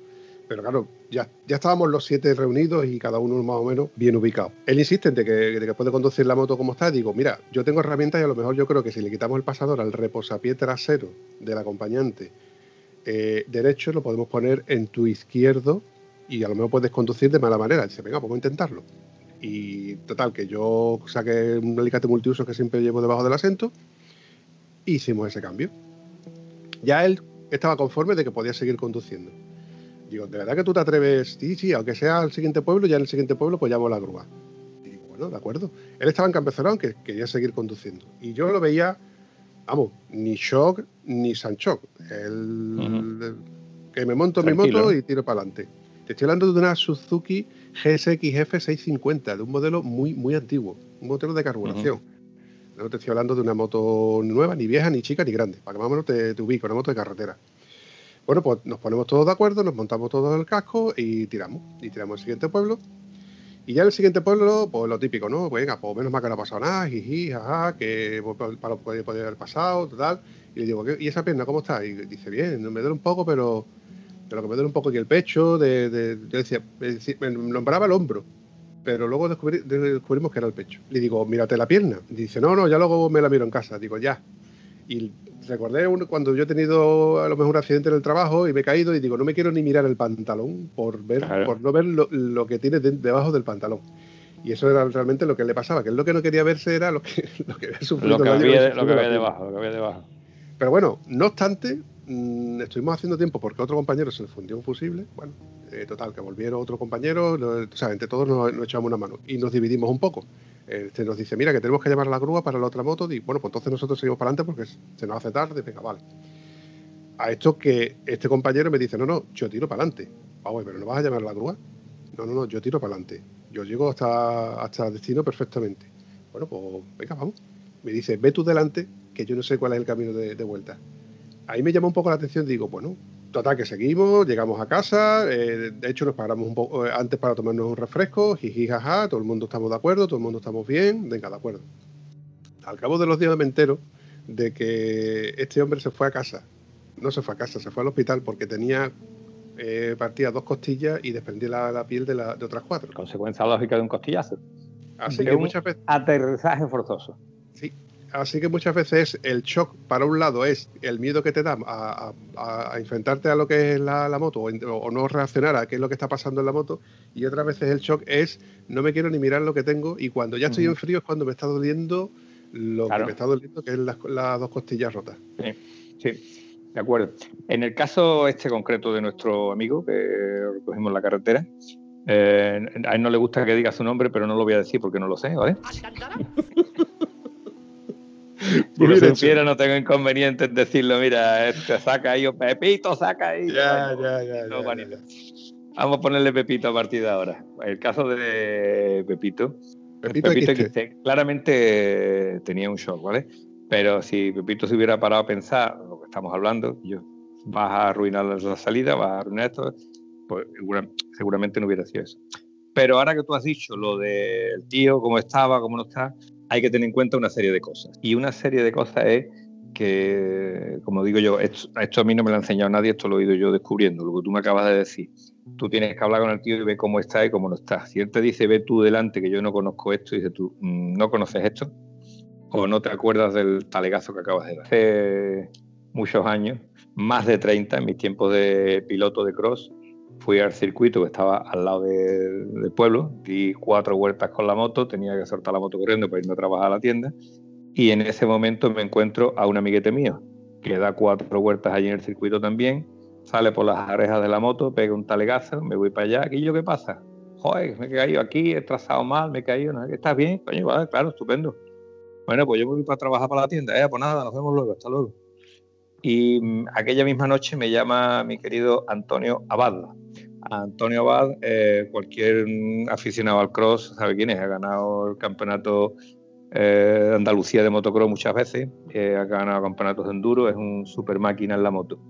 B: Pero claro, ya, ya estábamos los siete reunidos y cada uno más o menos bien ubicado. Él insiste en que, que puede conducir la moto como está. Digo, mira, yo tengo herramientas y a lo mejor yo creo que si le quitamos el pasador al reposapié trasero del acompañante eh, derecho, lo podemos poner en tu izquierdo y a lo mejor puedes conducir de mala manera. Dice, venga, vamos a intentarlo. Y total, que yo saqué un alicate multiuso que siempre llevo debajo del asiento. E hicimos ese cambio. Ya él estaba conforme de que podía seguir conduciendo. Digo, ¿de verdad que tú te atreves? Sí, sí, aunque sea al siguiente pueblo, ya en el siguiente pueblo pues llamo a la grúa. Y bueno, de acuerdo. Él estaba encabezonado que quería seguir conduciendo. Y yo lo veía, vamos, ni shock ni sanchoc. El, Que me monto mi moto y tiro para adelante. Te estoy hablando de una Suzuki GSX-F 650, de un modelo muy, muy antiguo, un modelo de carburación. No te estoy hablando de una moto nueva, ni vieja, ni chica, ni grande, para que más o menos te, te ubico, una moto de carretera. Bueno, pues nos ponemos todos de acuerdo, nos montamos todos el casco y tiramos. Y tiramos al siguiente pueblo. Y ya en el siguiente pueblo, pues lo típico, ¿no? Pues venga, pues menos mal que no ha pasado nada, jiji, jaja, que para poder, haber pasado, tal. Y le digo, ¿y esa pierna cómo está? Y dice, bien, me duele un poco, pero pero que me duele un poco aquí el pecho, de, yo decía, me nombraba el hombro, pero luego descubrimos que era el pecho. Le digo, mírate la pierna. Dice, no, no, ya luego me la miro en casa. Digo, ya. Y recordé cuando yo he tenido a lo mejor un accidente en el trabajo y me he caído y digo, no me quiero ni mirar el pantalón por ver, por no ver lo, que tiene debajo del pantalón. Y eso era realmente lo que le pasaba, que él lo que no quería verse era lo que, lo que había sufrido.
C: Lo que había, lo que había debajo, lo que había debajo.
B: Pero bueno, no obstante, Mm, estuvimos haciendo tiempo porque otro compañero se le fundió un fusible. Bueno, eh, total, que volvieron otro compañero, o sea, entre todos nos, echamos una mano y nos dividimos un poco. Este nos dice, mira, que tenemos que llevar la grúa para la otra moto. Y bueno, pues entonces nosotros seguimos para adelante porque se nos hace tarde. Venga, vale. A esto que este compañero me dice, no, no, yo tiro para adelante. Vamos, pero no vas a llamar a la grúa. No, no, no, yo tiro para adelante. Yo llego hasta, hasta destino perfectamente. Bueno, pues venga, vamos. Me dice, ve tú delante, que yo no sé cuál es el camino de, vuelta. Ahí me llama un poco la atención, digo, bueno, total que seguimos, llegamos a casa, eh, de hecho nos paramos un poco eh, antes para tomarnos un refresco, jiji, jaja, todo el mundo estamos de acuerdo, todo el mundo estamos bien, venga, de acuerdo. Al cabo de los días me entero de que este hombre se fue a casa. No se fue a casa, se fue al hospital porque tenía eh, partía dos costillas y desprendía la, piel de, la, de, otras cuatro.
C: Consecuencia lógica de un costillazo.
B: Así que muchas veces.
C: Aterrizaje forzoso.
B: Sí. Así que muchas veces el shock, para un lado, es el miedo que te da a, enfrentarte a lo que es la, moto o, no reaccionar a qué es lo que está pasando en la moto. Y otras veces el shock es no me quiero ni mirar lo que tengo. Y cuando ya estoy en frío es cuando me está doliendo lo que me está doliendo, que es las, las dos costillas rotas.
C: Sí, sí, de acuerdo. En el caso este concreto de nuestro amigo, que recogimos la carretera, eh, a él no le gusta que diga su nombre, pero no lo voy a decir porque no lo sé, ¿vale? Si lo supiera, no tengo inconveniente en decirlo, mira, este saca ahí, o Pepito, saca ahí.
B: Ya, ya, ya,
C: Vamos a ponerle Pepito a partir de ahora. El caso de Pepito,
B: Pepito,
C: claramente tenía un shock, ¿vale? Pero si Pepito se hubiera parado a pensar lo que estamos hablando, yo, vas a arruinar la salida, vas a arruinar esto, pues seguramente no hubiera sido eso. Pero ahora que tú has dicho lo del tío, cómo estaba, cómo no está, hay que tener en cuenta una serie de cosas. Y una serie de cosas es que, como digo yo, esto, esto, a mí no me lo ha enseñado nadie, esto lo he ido yo descubriendo, lo que tú me acabas de decir tú tienes que hablar con el tío y ver cómo está y cómo no está. Si él te dice, ve tú delante que yo no conozco esto, y dices tú, mm, ¿no conoces esto? O no te acuerdas del talegazo que acabas de dar. Hace muchos años, más de 30, en mis tiempos de piloto de cross, fui al circuito que estaba al lado del pueblo, di cuatro vueltas con la moto, tenía que soltar la moto corriendo para irme a trabajar a la tienda, y en ese momento me encuentro a un amiguete mío, que da cuatro vueltas allí en el circuito también, sale por las orejas de la moto, pega un talegazo, me voy para allá. ¿Y yo qué pasa? Joder, me he caído aquí, he trazado mal, me he caído. ¿no? ¿Estás bien? Coño, vale, claro, estupendo. Bueno, pues yo me voy para trabajar para la tienda. Eh, pues nada, nos vemos luego, hasta luego. Y mm, aquella misma noche me llama mi querido Antonio Abad. Antonio Abad, eh, cualquier aficionado al cross sabe quién es, ha ganado el campeonato eh, de Andalucía de motocross muchas veces, eh, ha ganado campeonatos de enduro, es un super máquina en la moto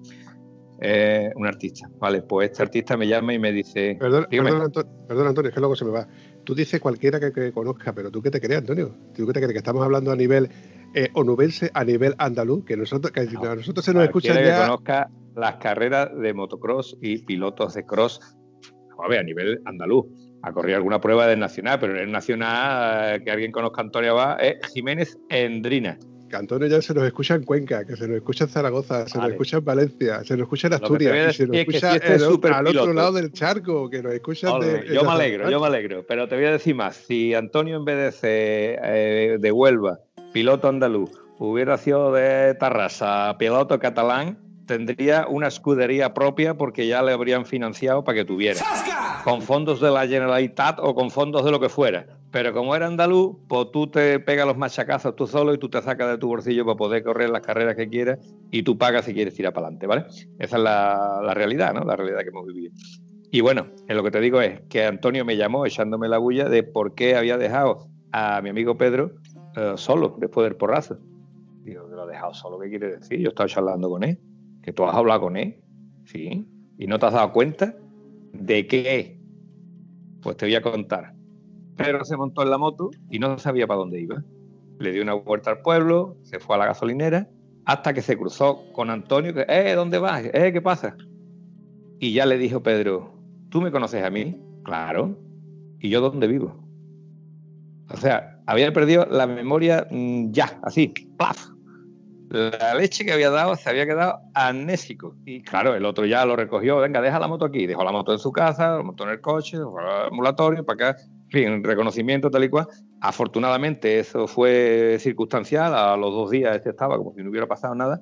C: un artista. Vale, pues este artista me llama y me dice.
B: Perdón, perdón, Antonio, es que luego se me va. Tú dices cualquiera que, conozca, pero tú qué te crees, Antonio. ¿Tú qué te crees? Que estamos hablando a nivel eh, onubense, a nivel andaluz, que nosotros, que a nosotros se nos escucha ya.
C: que conozca las carreras de motocross y pilotos de cross, a ver, a nivel andaluz. Ha corrido alguna prueba del nacional, pero en el nacional eh, que alguien conozca Antonio va es Jiménez Endrina
B: que Antonio ya se nos escucha en Cuenca, que se nos escucha en Zaragoza, se nos escucha en Valencia, se nos escucha en Asturias, y se nos escucha al otro lado del charco, que nos escucha de,
C: Yo me alegro, yo me alegro, pero te voy a decir más. Si Antonio en vez de ser eh, de Huelva, piloto andaluz, hubiera sido de Tarrasa, piloto catalán, tendría una escudería propia porque ya le habrían financiado para que tuviera. Con fondos de la Generalitat o con fondos de lo que fuera. Pero como era andaluz, pues tú te pegas los machacazos tú solo y tú te sacas de tu bolsillo para poder correr las carreras que quieras y tú pagas si quieres tirar para adelante, ¿vale? Esa es la, realidad, ¿no? La realidad que hemos vivido. Y bueno, lo que te digo es que Antonio me llamó echándome la bulla de por qué había dejado a mi amigo Pedro eh, solo después del porrazo. Digo, lo ha dejado solo, ¿qué quiere decir? Yo estaba charlando con él que tú has hablado con él, ¿sí? Y no te has dado cuenta de qué Pues te voy a contar. Pedro se montó en la moto y no sabía para dónde iba. Le dio una vuelta al pueblo, se fue a la gasolinera, hasta que se cruzó con Antonio, que, eh, ¿dónde vas? Eh, ¿qué pasa? Y ya le dijo Pedro, ¿tú me conoces a mí? Claro. ¿Y yo dónde vivo? O sea, había perdido la memoria mm, ya, así, ¡plaf! La leche que había dado se había quedado amnésico. Y claro, el otro ya lo recogió, venga, deja la moto aquí, dejó la moto en su casa, la moto en el coche, el ambulatorio, para acá, en fin, reconocimiento tal y cual. Afortunadamente eso fue circunstancial, a los dos días este estaba como si no hubiera pasado nada,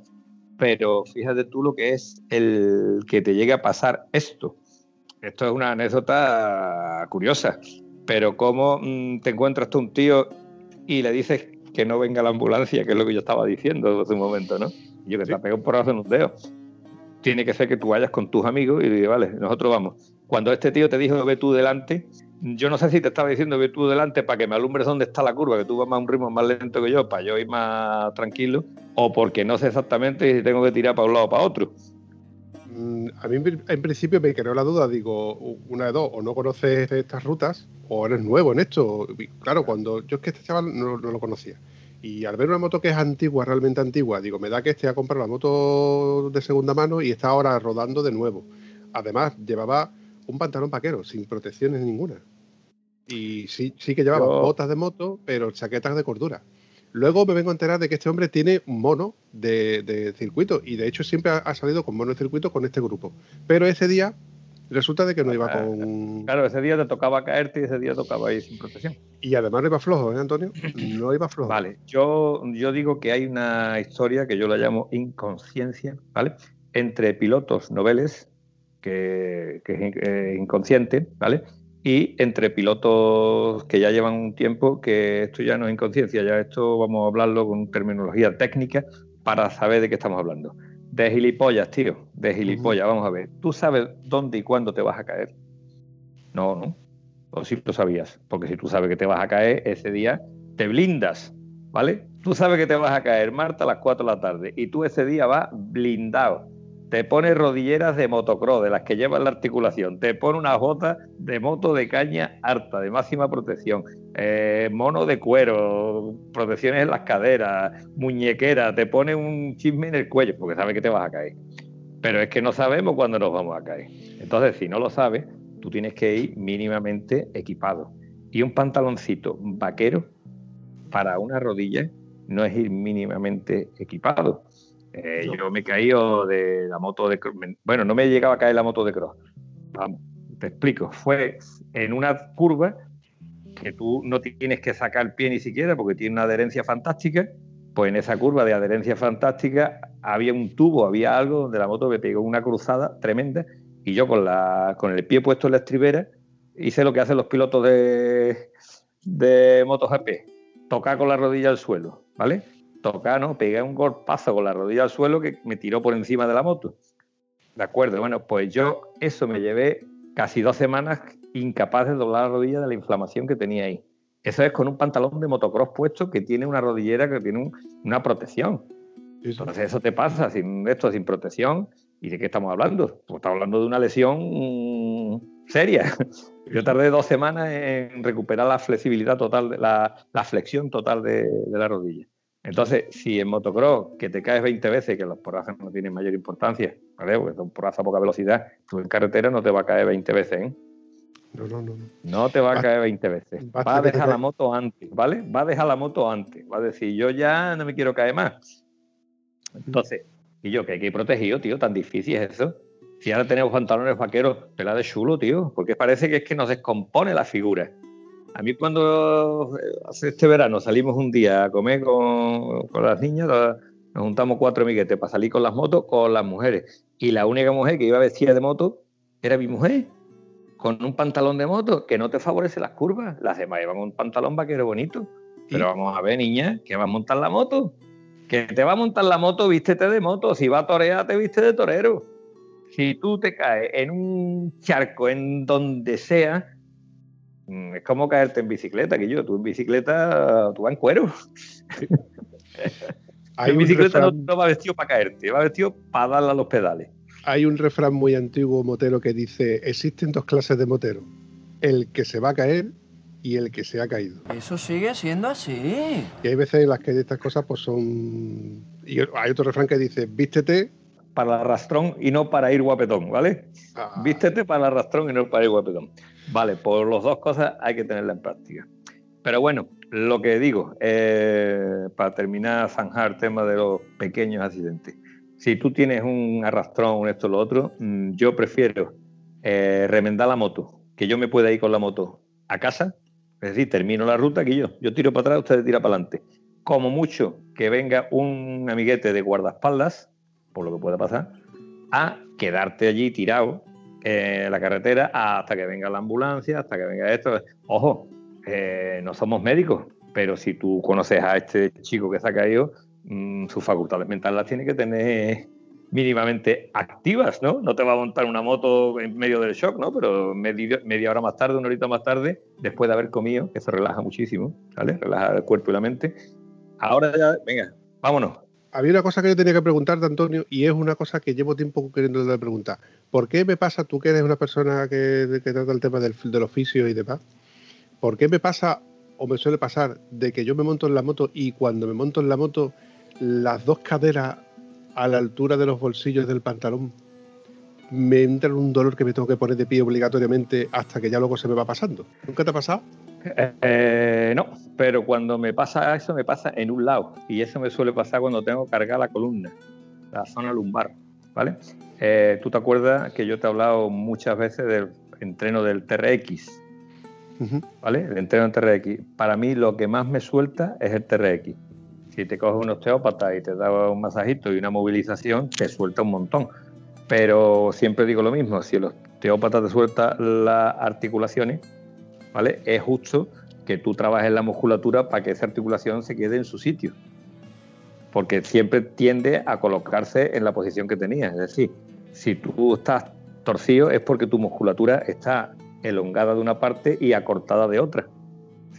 C: pero fíjate tú lo que es el que te llegue a pasar esto. Esto es una anécdota curiosa, pero cómo mm, te encuentras tú un tío y le dices que no venga la ambulancia, que es lo que yo estaba diciendo hace un momento, ¿no? Yo que te pego por hacer un dedo. tiene que ser que tú vayas con tus amigos y digas, vale, nosotros vamos. Cuando este tío te dijo ve tú delante, yo no sé si te estaba diciendo ve tú delante para que me alumbres dónde está la curva, que tú vas a un ritmo más lento que yo, para yo ir más tranquilo, o porque no sé exactamente si tengo que tirar para un lado o para otro.
B: Mm, a mí en principio me creó la duda, digo, una de dos, o no conoces estas rutas, o eres nuevo en esto. Claro, cuando yo es que este chaval no, lo conocía. Y al ver una moto que es antigua, realmente antigua, digo, me da que este ha comprado la moto de segunda mano y está ahora rodando de nuevo. Además, llevaba un pantalón vaquero, sin protecciones ninguna. Y sí, sí que llevaba botas de moto, pero chaquetas de cordura. Luego me vengo a enterar de que este hombre tiene un mono de, circuito y de hecho siempre ha, salido con mono de circuito con este grupo. Pero ese día resulta de que no iba ah, con...
C: Claro, ese día te tocaba caerte y ese día tocaba ir sin protección.
B: Y además no iba flojo, ¿eh, Antonio? No iba flojo.
C: Vale, yo, yo digo que hay una historia que yo la llamo inconsciencia, ¿vale? Entre pilotos noveles, que, que es eh, inconsciente, ¿vale? Y entre pilotos que ya llevan un tiempo, que esto ya no es inconsciencia, ya esto vamos a hablarlo con terminología técnica para saber de qué estamos hablando. De gilipollas, tío, de gilipollas, vamos a ver. ¿Tú sabes dónde y cuándo te vas a caer? No, no. O si tú sabías, porque si tú sabes que te vas a caer ese día, te blindas, ¿vale? Tú sabes que te vas a caer, Marta, a las 4 de la tarde, y tú ese día vas blindado te pone rodilleras de motocross, de las que llevan la articulación, te pone una bota de moto de caña harta, de máxima protección, eh, mono de cuero, protecciones en las caderas, muñequera, te pone un chisme en el cuello, porque sabe que te vas a caer. Pero es que no sabemos cuándo nos vamos a caer. Entonces, si no lo sabes, tú tienes que ir mínimamente equipado. Y un pantaloncito vaquero para una rodilla no es ir mínimamente equipado eh, yo me he caído de la moto de Bueno, no me llegaba a caer la moto de cross. te explico. Fue en una curva que tú no tienes que sacar el pie ni siquiera porque tiene una adherencia fantástica. Pues en esa curva de adherencia fantástica había un tubo, había algo donde la moto me pegó una cruzada tremenda y yo con, la, con el pie puesto en la estribera hice lo que hacen los pilotos de, de MotoGP, tocar con la rodilla al suelo, ¿vale? Tocar, ¿no? Pegué un golpazo con la rodilla al suelo que me tiró por encima de la moto. De acuerdo, bueno, pues yo eso me llevé casi dos semanas incapaz de doblar la rodilla de la inflamación que tenía ahí. Eso es con un pantalón de motocross puesto que tiene una rodillera que tiene una protección. Entonces eso te pasa sin esto, sin protección. ¿Y de qué estamos hablando? Pues estamos hablando de una lesión seria. Yo tardé dos semanas en recuperar la flexibilidad total, la, la flexión total de, de la rodilla. Entonces, si en motocross, que te caes 20 veces, que los porrazos no tienen mayor importancia, ¿vale? Porque son porrazos a poca velocidad, tú en carretera no te va a caer 20 veces, ¿eh?
B: No, no, no.
C: No te va a caer 20 veces. Va a dejar la moto antes, ¿vale? Va a dejar la moto antes. Va a decir, yo ya no me quiero caer más. Entonces, y yo, que hay que ir protegido, tío, tan difícil es eso. Si ahora tenemos pantalones vaqueros, pela de chulo, tío, porque parece que es que nos descompone la figura. A mí cuando eh, hace este verano salimos un día a comer con, las niñas, nos juntamos cuatro amiguetes para salir con las motos, con las mujeres. Y la única mujer que iba vestida de moto era mi mujer, con un pantalón de moto que no te favorece las curvas. Las demás llevan un pantalón vaquero bonito. Pero vamos a ver, niña, que va a montar la moto. Que te va a montar la moto, vístete de moto. Si va a torear, te viste de torero. Si tú te caes en un charco, en donde sea, es como caerte en bicicleta, que yo, tú en bicicleta, tú vas en cuero. en bicicleta no, va vestido para caerte, va vestido para darle a los pedales.
B: Hay un refrán muy antiguo motero que dice, existen dos clases de motero, el que se va a caer y el que se ha caído.
D: Eso sigue siendo así.
B: Y hay veces en las que estas cosas pues son... Y hay otro refrán que dice, vístete
C: para el arrastrón y no para ir guapetón, ¿vale? Ah. Vístete para el arrastrón y no para ir guapetón. Vale, por las dos cosas hay que tenerla en práctica. Pero bueno, lo que digo, eh, para terminar, zanjar el tema de los pequeños accidentes. Si tú tienes un arrastrón, un esto, lo otro, mm, yo prefiero eh, remendar la moto, que yo me pueda ir con la moto a casa, es decir, termino la ruta que yo, yo tiro para atrás, usted tira para adelante. Como mucho que venga un amiguete de guardaespaldas, por lo que pueda pasar, a quedarte allí tirado eh, la carretera hasta que venga la ambulancia, hasta que venga esto. Ojo, eh, no somos médicos, pero si tú conoces a este chico que se ha caído, mm, sus facultades mentales las tiene que tener mínimamente activas, ¿no? No te va a montar una moto en medio del shock, ¿no? Pero media, hora más tarde, una horita más tarde, después de haber comido, que relaja muchísimo, ¿vale? Relaja el cuerpo y la mente. Ahora ya, venga, vámonos.
B: Había una cosa que yo tenía que preguntarte, Antonio, y es una cosa que llevo tiempo queriendo preguntar. ¿Por qué me pasa, tú que eres una persona que, trata el tema del, del oficio y demás, ¿por qué me pasa o me suele pasar de que yo me monto en la moto y cuando me monto en la moto las dos caderas a la altura de los bolsillos del pantalón, me entra un dolor que me tengo que poner de pie obligatoriamente hasta que ya luego se me va pasando. ¿Nunca te ha pasado?
C: Eh, no, pero cuando me pasa eso, me pasa en un lado. Y eso me suele pasar cuando tengo cargar la columna, la zona lumbar. ¿Vale? Eh, Tú te acuerdas que yo te he hablado muchas veces del entreno del TRX. ¿Vale? El entreno del TRX. Para mí, lo que más me suelta es el TRX si te coges un osteópata y te da un masajito y una movilización, te suelta un montón. Pero siempre digo lo mismo, si el osteópata te suelta las articulaciones, ¿vale? Es justo que tú trabajes la musculatura para que esa articulación se quede en su sitio. Porque siempre tiende a colocarse en la posición que tenía. Es decir, si tú estás torcido es porque tu musculatura está elongada de una parte y acortada de otra.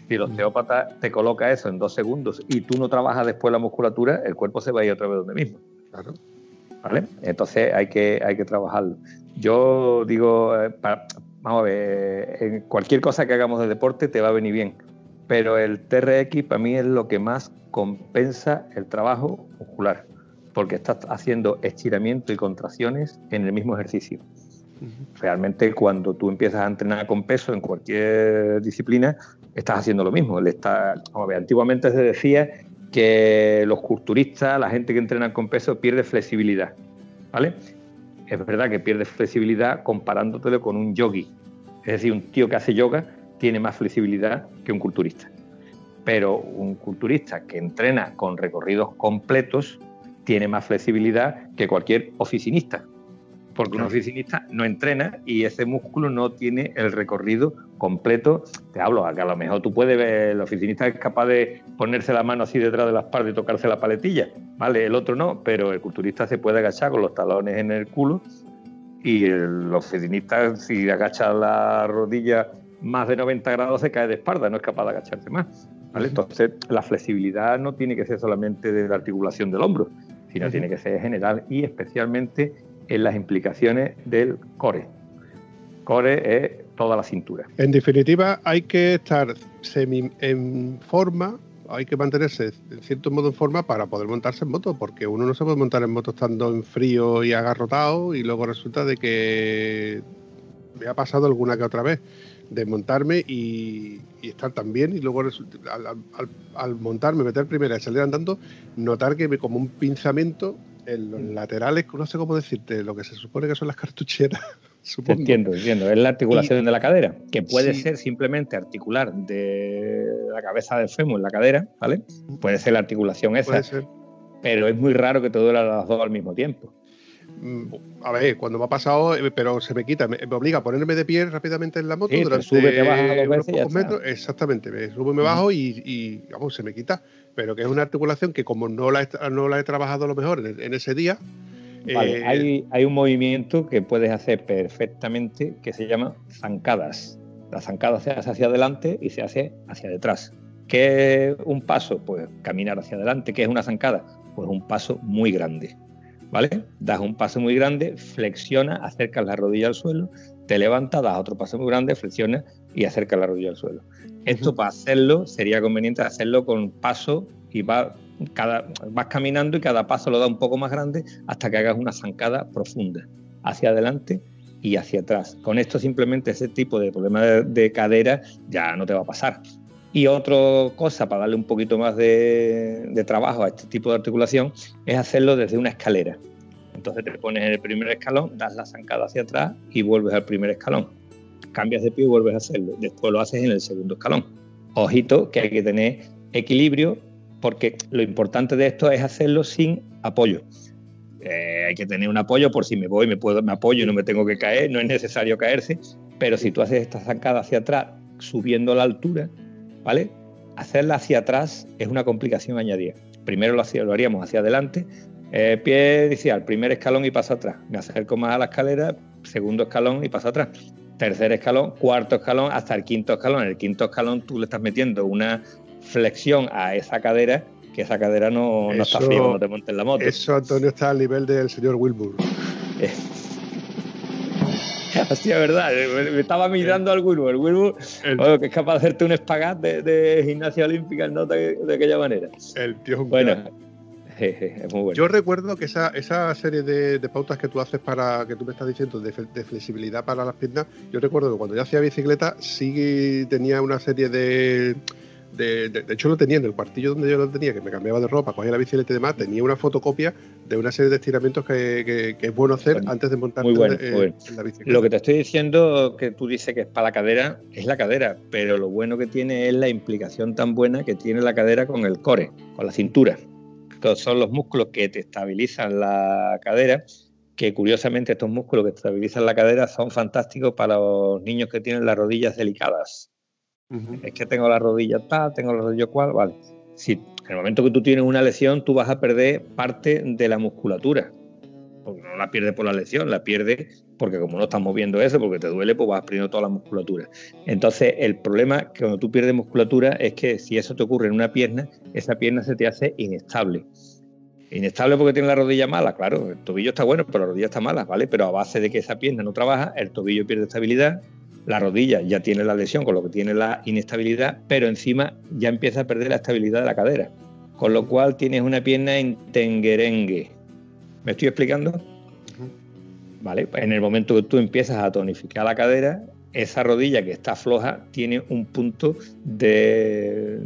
C: Si el osteópata te coloca eso en dos segundos y tú no trabajas después la musculatura, el cuerpo se va a ir otra vez donde mismo. Claro. ¿Vale? Entonces hay que, hay que trabajarlo. Yo digo, eh, vamos a ver, en cualquier cosa que hagamos de deporte te va a venir bien, pero el TRX para mí es lo que más compensa el trabajo muscular, porque estás haciendo estiramiento y contracciones en el mismo ejercicio. Realmente cuando tú empiezas a entrenar con peso en cualquier disciplina, estás haciendo lo mismo. está, antiguamente se decía que los culturistas, la gente que entrena con peso, pierde flexibilidad. ¿Vale? Es verdad que pierde flexibilidad comparándotelo con un yogi. Es decir, un tío que hace yoga tiene más flexibilidad que un culturista. Pero un culturista que entrena con recorridos completos tiene más flexibilidad que cualquier oficinista porque un oficinista no entrena y ese músculo no tiene el recorrido completo. Te hablo, que a lo mejor tú puedes ver, el oficinista es capaz de ponerse la mano así detrás de la espalda y tocarse la paletilla, ¿vale? El otro no, pero el culturista se puede agachar con los talones en el culo y el oficinista, si agacha la rodilla más de 90 grados, se cae de espalda, no es capaz de agacharse más. ¿vale? Entonces, la flexibilidad no tiene que ser solamente de la articulación del hombro, sino tiene que ser general y especialmente en las implicaciones del core. Core es toda la cintura.
B: En definitiva, hay que estar en forma, hay que mantenerse en cierto modo en forma para poder montarse en moto, porque uno no se puede montar en moto estando en frío y agarrotado y luego resulta de que me ha pasado alguna que otra vez de montarme y, estar tan bien y luego al, montarme, meter primera y salir andando, notar que como un pinzamiento en los laterales, no sé cómo decirte, lo que se supone que son las cartucheras.
C: Entiendo, entiendo. Es la articulación de la cadera, que puede ser simplemente articular de la cabeza del fémur en la cadera, ¿vale? Puede ser la articulación esa. Pero es muy raro que te duela las dos al mismo tiempo.
B: Mm, a ver, cuando me ha pasado, eh, pero se me quita, me, obliga a ponerme de pie rápidamente en la moto durante sube, te unos pocos metros. Exactamente, me subo y me bajo y, vamos, se me quita. Pero que es una articulación que como no la he, no la he trabajado a lo mejor en, ese día.
C: Vale, eh, hay, un movimiento que puedes hacer perfectamente que se llama zancadas. La zancada se hace hacia adelante y se hace hacia detrás. ¿Qué es un paso? Pues caminar hacia adelante. ¿Qué es una zancada? Pues un paso muy grande. ¿vale? Das un paso muy grande, flexiona, acercas la rodilla al suelo, te levantas, das otro paso muy grande, flexiona y acercas la rodilla al suelo. Esto para hacerlo sería conveniente hacerlo con paso y va, cada, vas caminando y cada paso lo da un poco más grande hasta que hagas una zancada profunda hacia adelante y hacia atrás. Con esto simplemente ese tipo de problema de cadera ya no te va a pasar. Y otra cosa para darle un poquito más de, trabajo a este tipo de articulación es hacerlo desde una escalera. Entonces te pones en el primer escalón, das la zancada hacia atrás y vuelves al primer escalón. Cambias de pie y vuelves a hacerlo. Después lo haces en el segundo escalón. Ojito que hay que tener equilibrio porque lo importante de esto es hacerlo sin apoyo. Eh, hay que tener un apoyo por si me voy, me, puedo, me apoyo y no me tengo que caer, no es necesario caerse, pero si tú haces esta zancada hacia atrás subiendo la altura, Hacerla hacia atrás es una complicación añadida. Primero lo, haríamos hacia adelante, Eh, pie inicial, primer escalón y paso atrás. Me acerco más a la escalera, segundo escalón y paso atrás. Tercer escalón, cuarto escalón, hasta el quinto escalón. En el quinto escalón tú le estás metiendo una flexión a esa cadera, que esa cadera no, no está fría cuando te montes en la moto.
B: Eso, Antonio, está al nivel del señor Wilbur.
C: Hostia, verdad, me estaba mirando al Wilbur, el Wilbur, que es capaz de hacerte un espagat de, gimnasia olímpica ¿no? de, de, aquella manera.
B: El tío es un
C: Bueno, es muy bueno.
B: Yo recuerdo que esa, esa serie de, pautas que tú haces para, que tú me estás diciendo, de, flexibilidad para las piernas, yo recuerdo que cuando yo hacía bicicleta sí tenía una serie de, de, hecho lo tenía en el cuartillo donde yo lo tenía, que me cambiaba de ropa, cogía la bicicleta y demás, tenía una fotocopia de una serie de estiramientos que, es bueno hacer antes de montar
C: en, la bicicleta. Lo que te estoy diciendo, que tú dices que es para la cadera, es la cadera, pero lo bueno que tiene es la implicación tan buena que tiene la cadera con el core, con la cintura son los músculos que te estabilizan la cadera, que curiosamente estos músculos que estabilizan la cadera son fantásticos para los niños que tienen las rodillas delicadas. Es que tengo la rodilla tal, tengo la rodilla cual, vale. Si en el momento que tú tienes una lesión, tú vas a perder parte de la musculatura. Porque no la pierdes por la lesión, la pierdes porque como no estás moviendo eso, porque te duele, pues vas perdiendo toda la musculatura. Entonces, el problema que cuando tú pierdes musculatura es que si eso te ocurre en una pierna, esa pierna se te hace inestable. Inestable porque tiene la rodilla mala, claro, el tobillo está bueno, pero la rodilla está mala, ¿vale? Pero a base de que esa pierna no trabaja, el tobillo pierde estabilidad, la rodilla ya tiene la lesión, con lo que tiene la inestabilidad, pero encima ya empieza a perder la estabilidad de la cadera. Con lo cual tienes una pierna en tenguerengue. ¿Me estoy explicando? ¿Vale? En el momento que tú empiezas a tonificar la cadera, esa rodilla que está floja tiene un punto de,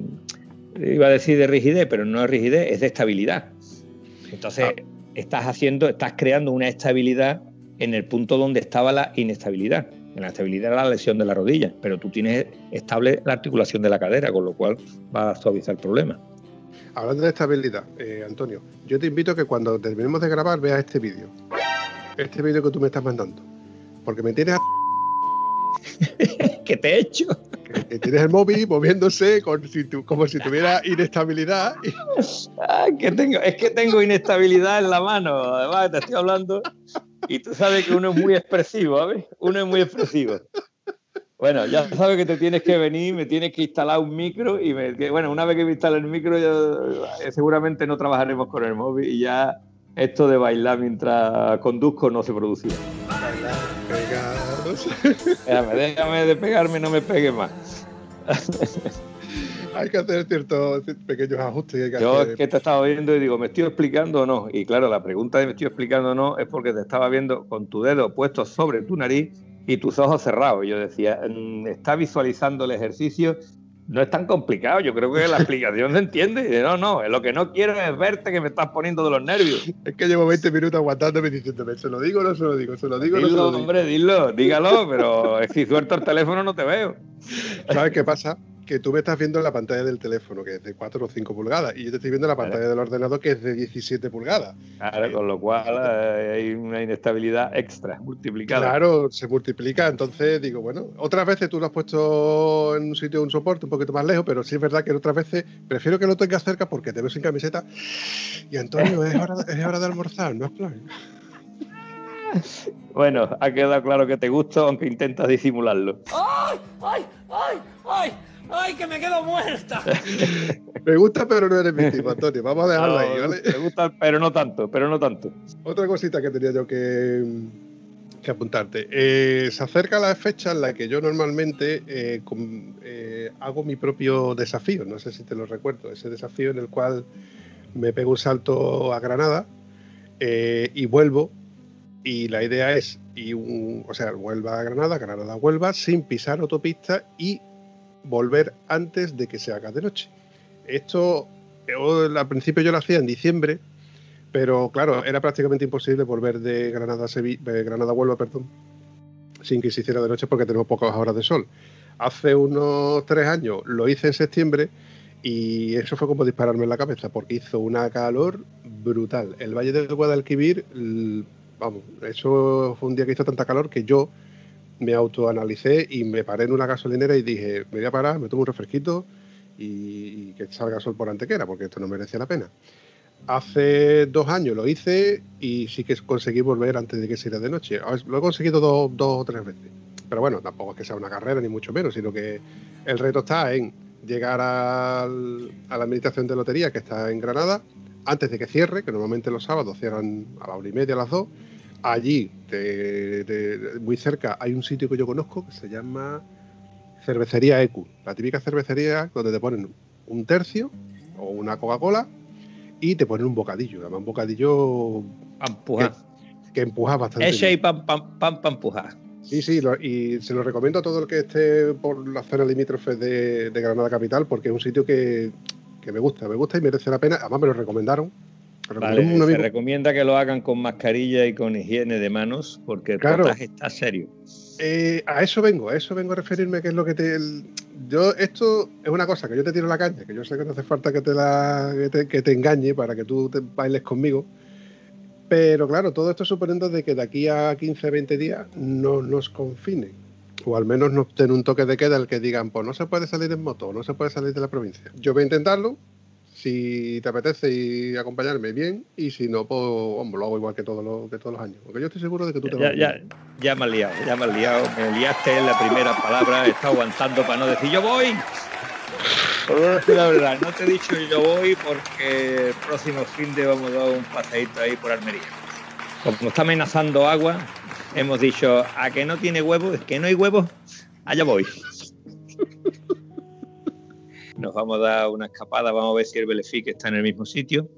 C: iba a decir de rigidez, pero no es rigidez, es de estabilidad. Entonces, ah. estás haciendo, estás creando una estabilidad en el punto donde estaba la inestabilidad. En la estabilidad era la lesión de la rodilla, pero tú tienes estable la articulación de la cadera, con lo cual va a suavizar el problema.
B: Hablando de estabilidad, eh, Antonio, yo te invito a que cuando terminemos de grabar veas este vídeo este vídeo que tú me estás mandando. Porque me tienes a...
C: ¿Qué te he hecho?
B: Que, tienes el móvil moviéndose como si tuviera inestabilidad.
C: Ah, que tengo, es que tengo inestabilidad en la mano. Además, te estoy hablando. Y tú sabes que uno es muy expresivo, ¿sabes? Uno es muy expresivo. Bueno, ya sabes que te tienes que venir, me tienes que instalar un micro y me, bueno, una vez que me instale el micro ya, seguramente no trabajaremos con el móvil y ya esto de bailar mientras conduzco no se producía. Déjame, déjame de pegarme, no me pegue más.
B: hay que hacer ciertos pequeños ajustes.
C: Yo es que te estaba viendo y digo, ¿me estoy explicando o no? Y claro, la pregunta de ¿me estoy explicando o no? es porque te estaba viendo con tu dedo puesto sobre tu nariz y tus ojos cerrados. Yo decía, mm, está visualizando el ejercicio no es tan complicado. Yo creo que la explicación se entiende. No, no, lo que no quiero es verte que me estás poniendo de los nervios.
B: Es que llevo 20 minutos aguantándome diciéndome, ¿se lo digo o no se lo digo? ¿Se lo digo
C: no
B: se lo
C: digo? hombre, dilo, dígalo, pero si suelto el teléfono no te veo.
B: ¿Sabes qué pasa? Que tú me estás viendo en la pantalla del teléfono, que es de 4 o 5 pulgadas, y yo te estoy viendo en la pantalla del ordenador, que es de 17 pulgadas.
C: Claro, con lo cual eh, hay una inestabilidad extra, multiplicada.
B: Claro, se multiplica, entonces digo, bueno, otras veces tú lo has puesto en un sitio, un soporte un poquito más lejos, pero sí es verdad que otras veces prefiero que lo tengas cerca porque te veo sin camiseta. Y Antonio, es hora, es hora de almorzar, no es plan.
C: Bueno, ha quedado claro que te gusta, aunque intentas disimularlo.
D: ¡Ay! ¡Ay! ¡Ay! ¡Ay! ¡Ay, que me quedo muerta!
B: me gusta, pero no eres mi tipo, Antonio. Vamos a dejarlo ahí, ¿vale?
C: Me gusta, pero no tanto, pero no tanto.
B: Otra cosita que tenía yo que, que apuntarte. Eh, se acerca la fecha en la que yo normalmente eh, eh, hago mi propio desafío. No sé si te lo recuerdo. Ese desafío en el cual me pego un salto a Granada y vuelvo. Y la idea es, y o sea, vuelva a Granada, Granada vuelva sin pisar autopista y volver antes de que se haga de noche. Esto, al principio yo lo hacía en diciembre, pero claro, era prácticamente imposible volver de Granada a Sevilla, Granada Huelva, perdón, sin que se hiciera de noche porque tenemos pocas horas de sol. Hace unos tres años lo hice en septiembre y eso fue como dispararme en la cabeza porque hizo una calor brutal. El Valle del Guadalquivir, vamos, eso fue un día que hizo tanta calor que yo me autoanalicé y me paré en una gasolinera y dije, me voy a parar, me tomo un refresquito y, que salga sol por antequera, porque esto no merece la pena. Hace dos años lo hice y sí que conseguí volver antes de que se de noche. Lo he conseguido dos, dos o tres veces. Pero bueno, tampoco es que sea una carrera ni mucho menos, sino que el reto está en llegar a la administración de lotería que está en Granada antes de que cierre, que normalmente los sábados cierran a la una y media, a las dos. Allí, muy cerca, hay un sitio que yo conozco que se llama Cervecería ECU, la típica cervecería donde te ponen un tercio o una Coca-Cola y te ponen un bocadillo, además un bocadillo que, empuja bastante.
C: Ese y pan, pan, pan, pan empujar.
B: Sí, sí, y se lo recomiendo a todo el que esté por la zona limítrofe de, Granada Capital porque es un sitio que, me gusta, me gusta y merece la pena. Además me lo recomendaron.
C: Se recomienda que lo hagan con mascarilla y con higiene de manos porque el claro, está serio.
B: Eh, a eso vengo, a eso vengo a referirme, que es lo que te... yo, esto es una cosa que yo te tiro la caña, que yo sé que no hace falta que te, la, que te, engañe para que tú te bailes conmigo, pero claro, todo esto suponiendo de que de aquí a 15, 20 días no nos confinen, o al menos nos den un toque de queda el que digan, pues no se puede salir en moto, no se puede salir de la provincia. Yo voy a intentarlo, si te apetece y acompañarme, bien. Y si no, pues hombre, lo hago igual que todos los, que todos los años. Porque yo estoy seguro de que tú te
C: ya,
B: vas
C: ya, ya me has liado, ya me has liado. Me liaste en la primera palabra. He estado aguantando para no decir yo voy. La verdad, no te he dicho yo voy porque el próximo fin de vamos a dar un paseíto ahí por Almería. Como está amenazando agua, hemos dicho a que no tiene huevos, es que no hay huevos, allá voy nos vamos a dar una escapada, vamos a ver si el Belefic está en el mismo sitio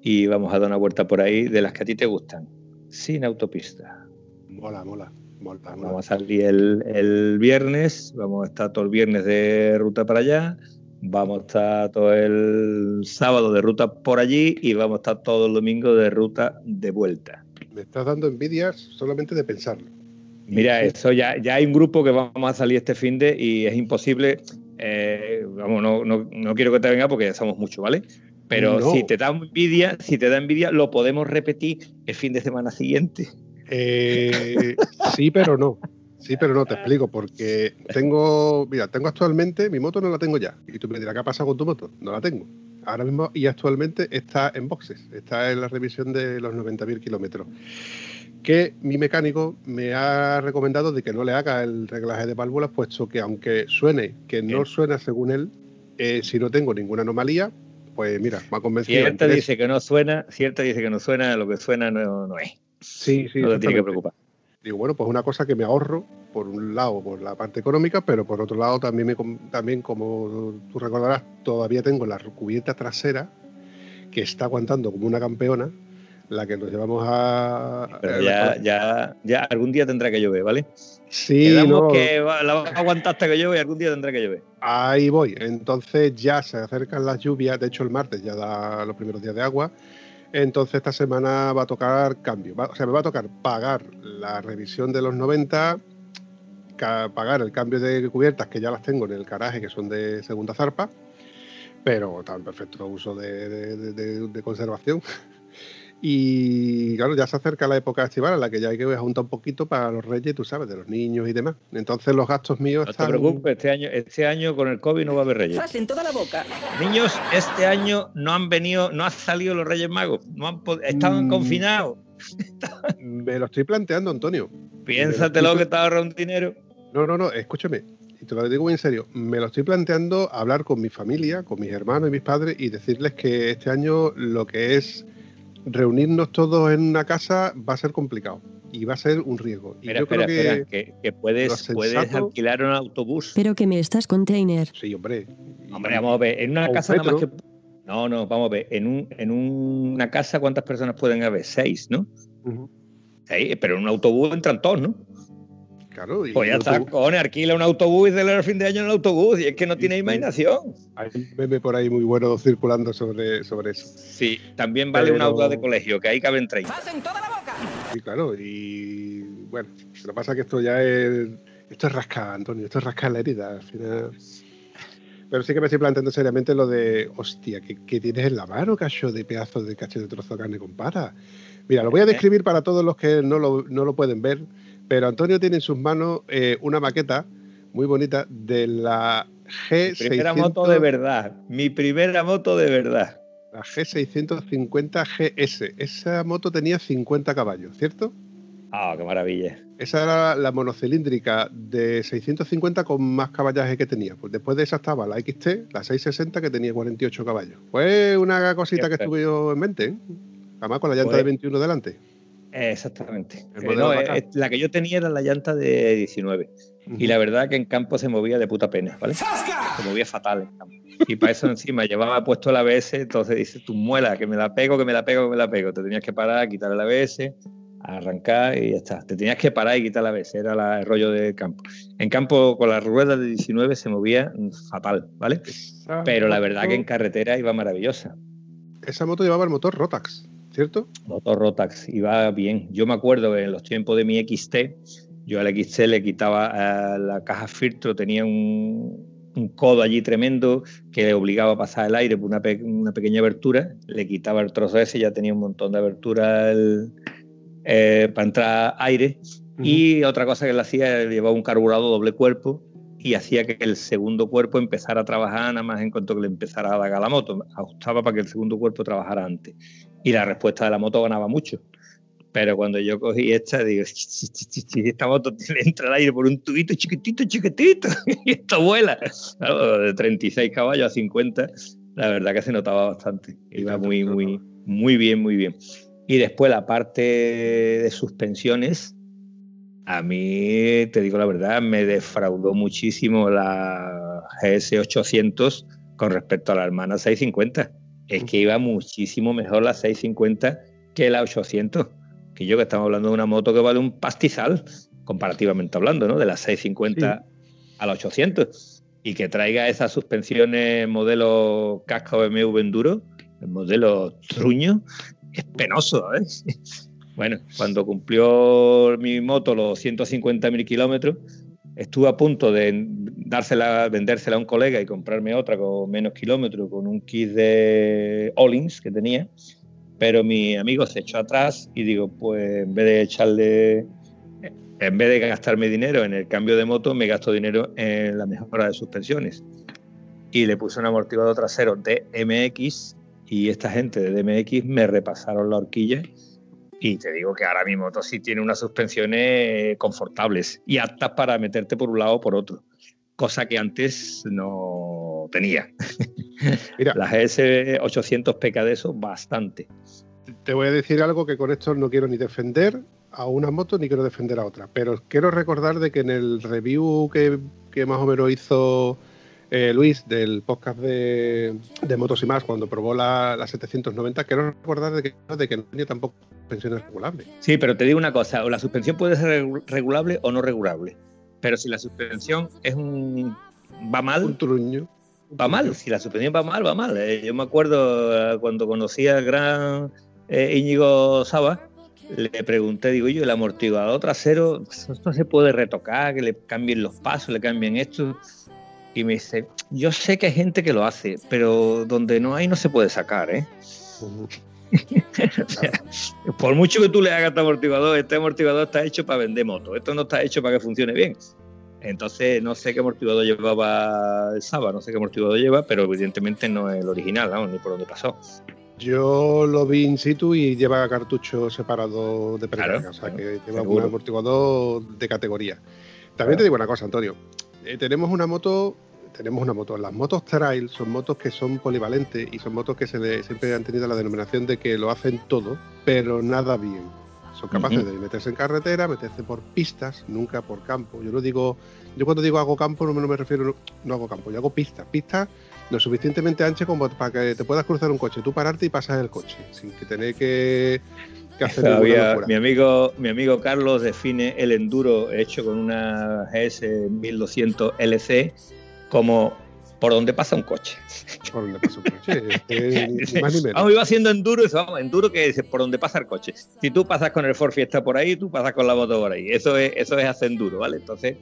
C: y vamos a dar una vuelta por ahí de las que a ti te gustan, sin autopista.
B: Mola, mola. mola,
C: Vamos a salir el, viernes, vamos a estar todo el viernes de ruta para allá, vamos a estar todo el sábado de ruta por allí y vamos a estar todo el domingo de ruta de vuelta.
B: Me estás dando envidias solamente de pensarlo.
C: Mira, eso ya, ya hay un grupo que vamos a salir este fin de y es imposible eh, vamos, no, no, quiero que te venga porque ya somos mucho, ¿vale? Pero si te da envidia, si te da envidia, lo podemos repetir el fin de semana siguiente.
B: Eh, sí, pero no. Sí, pero no, te explico, porque tengo, mira, tengo actualmente, mi moto no la tengo ya. Y tú me dirás, ¿qué ha pasado con tu moto? No la tengo. Ahora mismo y actualmente está en boxes, está en la revisión de los 90.000 kilómetros que mi mecánico me ha recomendado de que no le haga el reglaje de válvulas, puesto que aunque suene que no suena según él, eh, si no tengo ninguna anomalía, pues mira, me ha convencido.
C: Cierta dice que no suena, cierta dice que no suena, lo que suena no, no es.
B: Sí, sí.
C: No te tiene que preocupar.
B: Digo, bueno, pues una cosa que me ahorro, por un lado, por la parte económica, pero por otro lado también, me, también como tú recordarás, todavía tengo la cubierta trasera que está aguantando como una campeona la que nos llevamos a.
C: Pero ya, ya, ya algún día tendrá que llover, ¿vale?
B: Sí,
C: Quedamos que la vas a aguantar hasta que llueve y algún día tendrá que llover.
B: Ahí voy. Entonces ya se acercan las lluvias. De hecho, el martes ya da los primeros días de agua. Entonces esta semana va a tocar cambio. o sea, me va a tocar pagar la revisión de los 90, pagar el cambio de cubiertas que ya las tengo en el garaje, que son de segunda zarpa, pero en perfecto uso de conservación. Y claro, ya se acerca la época estival en la que ya hay que juntar un poquito para los reyes, tú sabes, de los niños y demás. Entonces los gastos míos
C: no
B: están...
C: te preocupes, este año, este año con el COVID no va a haber reyes.
D: en toda la boca.
C: Niños, este año no han venido, no han salido los reyes magos, no han estaban mm. confinados.
B: Me lo estoy planteando, Antonio.
C: Piénsatelo que te ahorra un dinero.
B: No, no, no, escúchame. Y te lo digo en serio, me lo estoy planteando hablar con mi familia, con mis hermanos y mis padres y decirles que este año lo que es reunirnos todos en una casa va a ser complicado y va a ser un riesgo.
C: Y yo creo que, que, puedes, puedes alquilar un autobús.
A: Pero que me estás container.
B: Sí, hombre.
C: Hombre, vamos a ver, en una casa nada más que... No, no, vamos a ver, en, un, en una casa cuántas personas pueden haber? Seis, ¿no? Seis, pero en un autobús entran todos, ¿no?
B: Claro,
C: pues ya está, cojones, alquila un autobús y celebra el fin de año en el autobús, y es que no tiene imaginación.
B: Hay un meme por ahí muy bueno circulando sobre, sobre eso.
C: Sí, también vale un auto de colegio, que ahí caben 30.
D: toda la boca!
B: Sí, claro, y bueno, lo que pasa es que esto ya es. Esto es rascar, Antonio, esto es rascar la herida, al final. Pero sí que me estoy planteando seriamente lo de, hostia, ¿qué, tienes en la mano, cacho de pedazos de cacho de trozo de carne con pata? Mira, lo voy a describir para todos los que no lo, no lo pueden ver. Pero Antonio tiene en sus manos eh, una maqueta muy bonita de la G600.
C: Mi primera moto de verdad. Mi primera moto de verdad.
B: La G650 GS. Esa moto tenía 50 caballos, ¿cierto?
C: Ah, qué maravilla.
B: Esa era la monocilíndrica de 650 con más caballaje que tenía. Pues después de esa estaba la XT, la 660, que tenía 48 caballos. Fue una cosita que estuve yo en mente, ¿eh? Además con la llanta de 21 delante.
C: Exactamente. Eh, la que yo tenía era la llanta de 19. Y la verdad que en campo se movía de puta pena, ¿vale? Se movía fatal en campo. Y para eso encima llevaba puesto el ABS, entonces dices, tu muela, que me la pego, que me la pego, que me la pego. Te tenías que parar, quitar el ABS, arrancar y ya está. Te tenías que parar y quitar la ABS, era el rollo de campo. En campo con las ruedas de 19 se movía fatal, ¿vale? Pero la verdad que en carretera iba maravillosa.
B: Esa moto llevaba el motor Rotax, ¿cierto?
C: Motor Rotax, iba bien. Yo me acuerdo que en los tiempos de mi XT, yo al XT le quitaba la caja filtro, tenía un, codo allí tremendo que le obligaba a pasar el aire por una, pequeña abertura, le quitaba el trozo ese, ya tenía un montón de aberturas eh, para entrar aire. Y otra cosa que le hacía, llevaba un carburador doble cuerpo y hacía que el segundo cuerpo empezara a trabajar nada más en cuanto que le empezara a dar a la moto. Ajustaba para que el segundo cuerpo trabajara antes. Y la respuesta de la moto ganaba mucho. Pero cuando yo cogí esta, digo, esta moto entra al aire por un tubito chiquitito, chiquitito, y esto vuela. de 36 caballos a 50, la verdad que se notaba bastante. Iba muy, muy, muy bien, muy bien. Y después la parte de suspensiones, a mí, te digo la verdad, me defraudó muchísimo la GS800 con respecto a la hermana 650. Es que iba muchísimo mejor la 650 que la 800 que yo que estamos hablando de una moto que vale un pastizal, comparativamente hablando, ¿no? De las 650 a las 800 y que traiga esas suspensiones modelo casco BMW Enduro, el modelo truño, es penoso, ¿eh? Bueno, cuando cumplió mi moto los 150.000 kilómetros, estuve a punto de dársela, vendérsela a un colega y comprarme otra con menos kilómetros, con un kit de Ollins que tenía, pero mi amigo se echó atrás y digo, pues en vez de echarle, en vez de gastarme dinero en el cambio de moto, me gasto dinero en la mejora de suspensiones. Y le puse un amortiguador trasero de MX y esta gente de DMX me repasaron la horquilla y te digo que ahora mi moto sí tiene unas suspensiones confortables y aptas para meterte por un lado o por otro, cosa que antes no tenía. Mira, la GS 800 peca de eso bastante.
B: Te voy a decir algo que con esto no quiero ni defender a una moto ni quiero defender a otra, pero quiero recordar de que en el review que, más o menos hizo eh, Luis del podcast de, Motos y más cuando probó la, 790, quiero recordar de que, de que no tenía tampoco suspensiones regulables.
C: Sí, pero te digo una cosa, o la suspensión puede ser regulable o no regulable, pero si la suspensión es un va mal,
B: un truño
C: va mal, si la suspensión va mal, va mal. Eh, yo me acuerdo eh, cuando conocí al gran eh, Íñigo Saba, le pregunté, digo yo, el amortiguador trasero, esto se puede retocar, que le cambien los pasos, le cambien esto. Y me dice, yo sé que hay gente que lo hace, pero donde no hay no se puede sacar, ¿eh? por mucho que tú le hagas este amortiguador, este amortiguador está hecho para vender motos, esto no está hecho para que funcione bien. Entonces, no sé qué amortiguador llevaba el Saba, no sé qué amortiguador lleva, pero evidentemente no es el original, ni por dónde pasó.
B: Yo lo vi in situ y lleva cartucho separado de precarga, o sea que lleva un amortiguador de categoría. También te digo una cosa, Antonio. Eh, tenemos una moto, tenemos una moto. Las motos trail son motos que son polivalentes y son motos que se siempre han tenido la denominación de que lo hacen todo, pero nada bien son capaces de meterse en carretera, meterse por pistas, nunca por campo. Yo no digo, yo cuando digo hago campo no me, refiero, no, hago campo, yo hago pistas, pistas lo suficientemente anchas como para que te puedas cruzar un coche, tú pararte y pasas el coche, sin que tener que,
C: Había, mi amigo, mi amigo Carlos define el enduro hecho con una GS 1200 LC como por donde pasa un coche.
B: Por donde pasa un coche.
C: más ni menos. Vamos, iba haciendo enduro, vamos, enduro que es por donde pasa el coche. Si tú pasas con el Ford Fiesta por ahí, tú pasas con la moto por ahí. Eso es, eso es hacer enduro, ¿vale? Entonces,